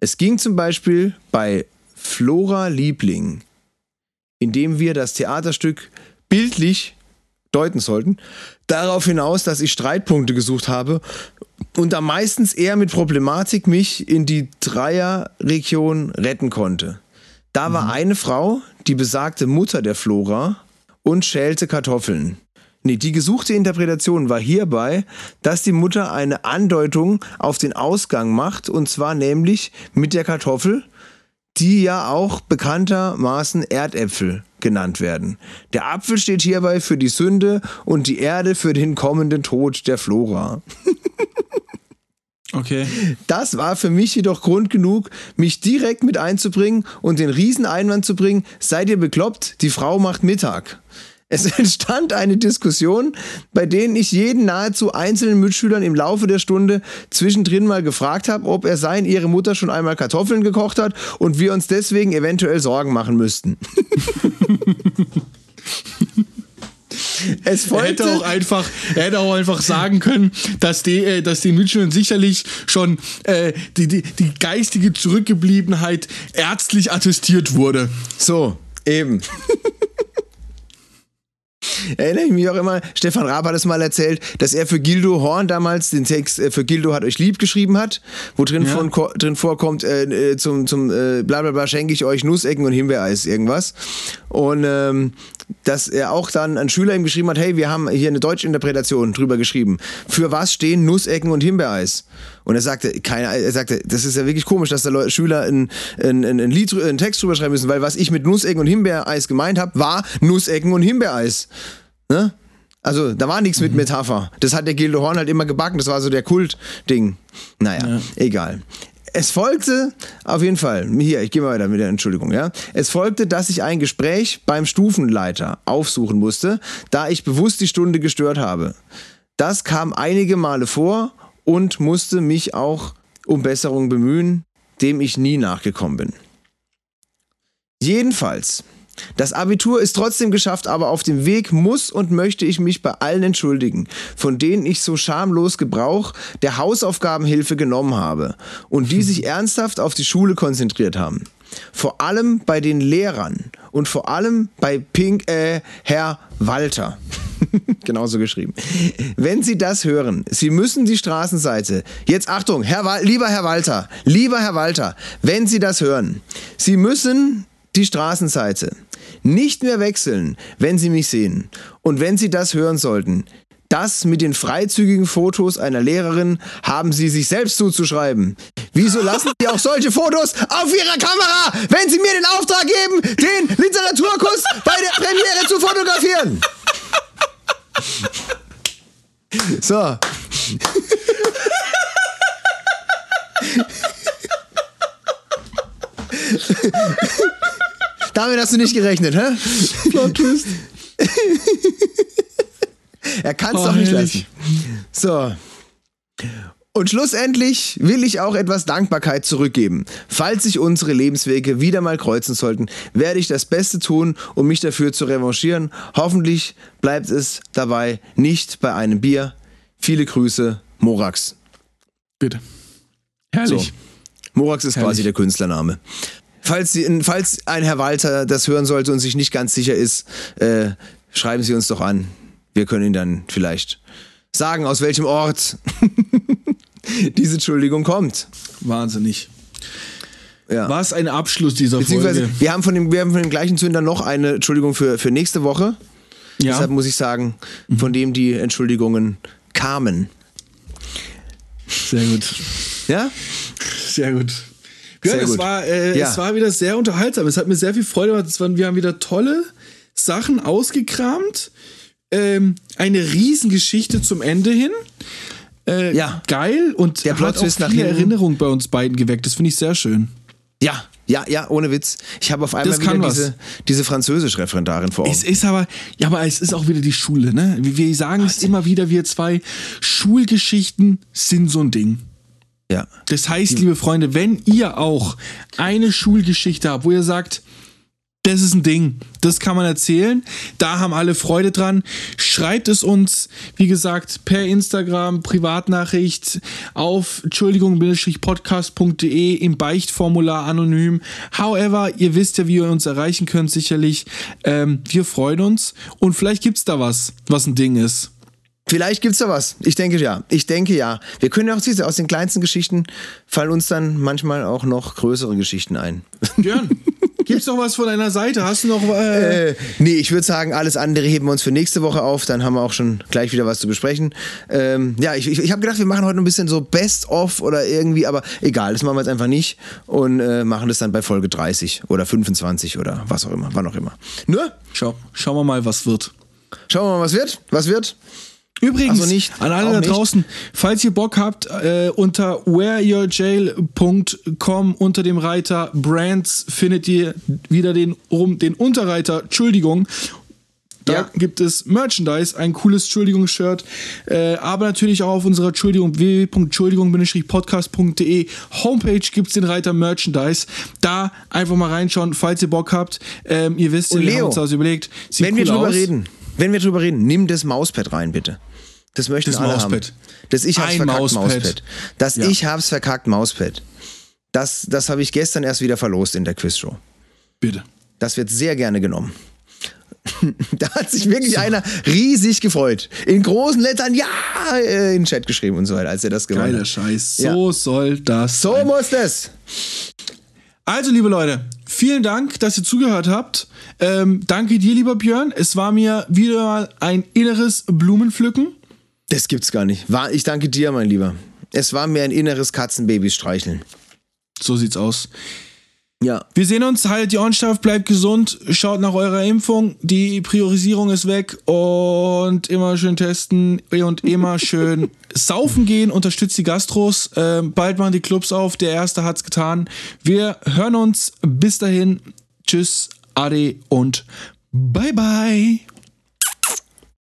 Es ging zum Beispiel bei Flora Liebling, indem wir das Theaterstück bildlich deuten sollten, darauf hinaus, dass ich Streitpunkte gesucht habe und da meistens eher mit Problematik mich in die Dreierregion retten konnte. Da war mhm. eine Frau, die besagte Mutter der Flora und schälte Kartoffeln. Nee, die gesuchte Interpretation war hierbei, dass die Mutter eine Andeutung auf den Ausgang macht, und zwar nämlich mit der Kartoffel, die ja auch bekanntermaßen Erdäpfel genannt werden. Der Apfel steht hierbei für die Sünde und die Erde für den kommenden Tod der Flora. Okay. Das war für mich jedoch Grund genug, mich direkt mit einzubringen und den Rieseneinwand zu bringen, seid ihr bekloppt, die Frau macht Mittag. Es entstand eine Diskussion, bei denen ich jeden nahezu einzelnen Mitschülern im Laufe der Stunde zwischendrin mal gefragt habe, ob er sein, ihre Mutter schon einmal Kartoffeln gekocht hat und wir uns deswegen eventuell Sorgen machen müssten. Es folgte, er hätte auch einfach, er hätte auch einfach sagen können, dass die, äh, dass den Mitschülern sicherlich schon äh, die, die, die geistige Zurückgebliebenheit ärztlich attestiert wurde. So, eben. Erinnere ich mich auch immer, Stefan Raab hat es mal erzählt, dass er für Gildo Horn damals den Text äh, für Gildo hat euch lieb geschrieben hat, wo drin, ja. von, drin vorkommt, äh, äh, zum, zum äh, bla bla bla schenke ich euch Nussecken und Himbeereis, irgendwas. Und ähm, dass er auch dann ein Schüler ihm geschrieben hat, hey, wir haben hier eine Deutschinterpretation drüber geschrieben. Für was stehen Nussecken und Himbeereis? Und er sagte, keine, er sagte, das ist ja wirklich komisch, dass da Leute, Schüler einen, einen, einen, Lied, einen Text drüber schreiben müssen, weil was ich mit Nussecken und Himbeereis gemeint habe, war Nussecken und Himbeereis. Ne? Also, da war nichts mhm. mit Metapher. Das hat der Gildo Horn halt immer gebacken. Das war so der Kult-Ding. Naja, ja. egal. Es folgte, auf jeden Fall, hier, ich gehe mal weiter mit der Entschuldigung, ja. Es folgte, dass ich ein Gespräch beim Stufenleiter aufsuchen musste, da ich bewusst die Stunde gestört habe. Das kam einige Male vor und musste mich auch um Besserung bemühen, dem ich nie nachgekommen bin. Jedenfalls, das Abitur ist trotzdem geschafft, aber auf dem Weg muss und möchte ich mich bei allen entschuldigen, von denen ich so schamlos Gebrauch der Hausaufgabenhilfe genommen habe und die sich ernsthaft auf die Schule konzentriert haben. Vor allem bei den Lehrern und vor allem bei Pink, äh, Herr Walter. Genauso geschrieben. Wenn Sie das hören, Sie müssen die Straßenseite. Jetzt Achtung, Herr lieber Herr Walter, lieber Herr Walter, wenn Sie das hören, Sie müssen die Straßenseite nicht mehr wechseln, wenn Sie mich sehen. Und wenn Sie das hören sollten, das mit den freizügigen Fotos einer Lehrerin haben Sie sich selbst zuzuschreiben. Wieso lassen Sie auch solche Fotos auf Ihrer Kamera, wenn Sie mir den Auftrag geben, den Literaturkurs bei der Premiere zu fotografieren? So. Damit hast du nicht gerechnet, hä? Plot Twist. er kann es oh, doch nicht herrlich. lassen. So. Und schlussendlich will ich auch etwas Dankbarkeit zurückgeben. Falls sich unsere Lebenswege wieder mal kreuzen sollten, werde ich das Beste tun, um mich dafür zu revanchieren. Hoffentlich bleibt es dabei nicht bei einem Bier. Viele Grüße, Morax. Bitte. Herrlich. So. Morax ist Herrlich. quasi der Künstlername. Falls, Sie, falls ein Herr Walter das hören sollte und sich nicht ganz sicher ist, äh, schreiben Sie uns doch an. Wir können Ihnen dann vielleicht sagen, aus welchem Ort diese Entschuldigung kommt. Wahnsinnig. Ja. War es ein Abschluss dieser Folge? Wir haben, von dem, wir haben von dem gleichen Zünder noch eine Entschuldigung für, für nächste Woche. Ja. Deshalb muss ich sagen, mhm. von dem die Entschuldigungen kamen. Sehr gut. Ja? Sehr gut. Ja, es war, äh, ja. es war wieder sehr unterhaltsam. Es hat mir sehr viel Freude gemacht. Waren, wir haben wieder tolle Sachen ausgekramt. Ähm, eine Riesengeschichte zum Ende hin. Äh, ja. Geil und der hat auch viele Erinnerungen bei uns beiden geweckt. Das finde ich sehr schön. Ja, ja, ja, ohne Witz. Ich habe auf einmal wieder diese, diese Französisch-Referendarin vor Augen. Es ist aber, ja, aber es ist auch wieder die Schule, ne? Wir sagen es immer wieder, wir zwei. Schulgeschichten sind so ein Ding. Ja. Das heißt, liebe Freunde, wenn ihr auch eine Schulgeschichte habt, wo ihr sagt, das ist ein Ding, das kann man erzählen, da haben alle Freude dran. Schreibt es uns, wie gesagt, per Instagram, Privatnachricht auf entschuldigung-podcast.de im Beichtformular anonym. However, ihr wisst ja, wie ihr uns erreichen könnt, sicherlich. Ähm, wir freuen uns und vielleicht gibt es da was, was ein Ding ist. Vielleicht gibt's da was. Ich denke ja. Ich denke ja. Wir können ja auch diese, aus den kleinsten Geschichten fallen uns dann manchmal auch noch größere Geschichten ein. Björn, gibt's noch was von deiner Seite? Hast du noch. Äh, äh nee, ich würde sagen, alles andere heben wir uns für nächste Woche auf. Dann haben wir auch schon gleich wieder was zu besprechen. Ähm, ja, ich, ich, ich habe gedacht, wir machen heute ein bisschen so Best-of oder irgendwie, aber egal, das machen wir jetzt einfach nicht und äh, machen das dann bei Folge 30 oder 25 oder was auch immer, wann auch immer. Nur? Schau, schauen wir mal, was wird. Schauen wir mal, was wird. Was wird? Übrigens, also nicht, an alle da draußen, falls ihr Bock habt, äh, unter whereyourjail.com unter dem Reiter Brands findet ihr wieder den, um, den Unterreiter, Entschuldigung, da ja. gibt es Merchandise, ein cooles Entschuldigungs-Shirt, äh, aber natürlich auch auf unserer Entschuldigung www.entschuldigung-podcast.de Homepage gibt es den Reiter Merchandise. Da einfach mal reinschauen, falls ihr Bock habt. Ähm, ihr wisst, Und wir Leo, haben uns das überlegt. Sieht wenn cool wir drüber aus. reden, wenn wir drüber reden, nimm das Mauspad rein, bitte. Das möchten das alle Mauspad. haben. Das ich hab's Ein verkackt Mauspad. Mauspad. Das ja. ich hab's verkackt Mauspad. Das, das habe ich gestern erst wieder verlost in der Quizshow. Bitte. Das wird sehr gerne genommen. da hat sich wirklich so. einer riesig gefreut. In großen Lettern ja äh, in den Chat geschrieben und so weiter, als er das gewonnen Geiler hat. Scheiß. So ja. soll das. So sein. muss das. Also, liebe Leute, vielen Dank, dass ihr zugehört habt. Ähm, danke dir, lieber Björn. Es war mir wieder mal ein inneres Blumenpflücken. Das gibt's gar nicht. Ich danke dir, mein Lieber. Es war mir ein inneres Katzenbabys streicheln. So sieht's aus. Ja. Wir sehen uns, haltet die Ohren steif, bleibt gesund, schaut nach eurer Impfung, die Priorisierung ist weg und immer schön testen und immer schön saufen gehen, unterstützt die Gastros, äh, bald machen die Clubs auf, der Erste hat's getan. Wir hören uns, bis dahin, tschüss, ade und bye bye.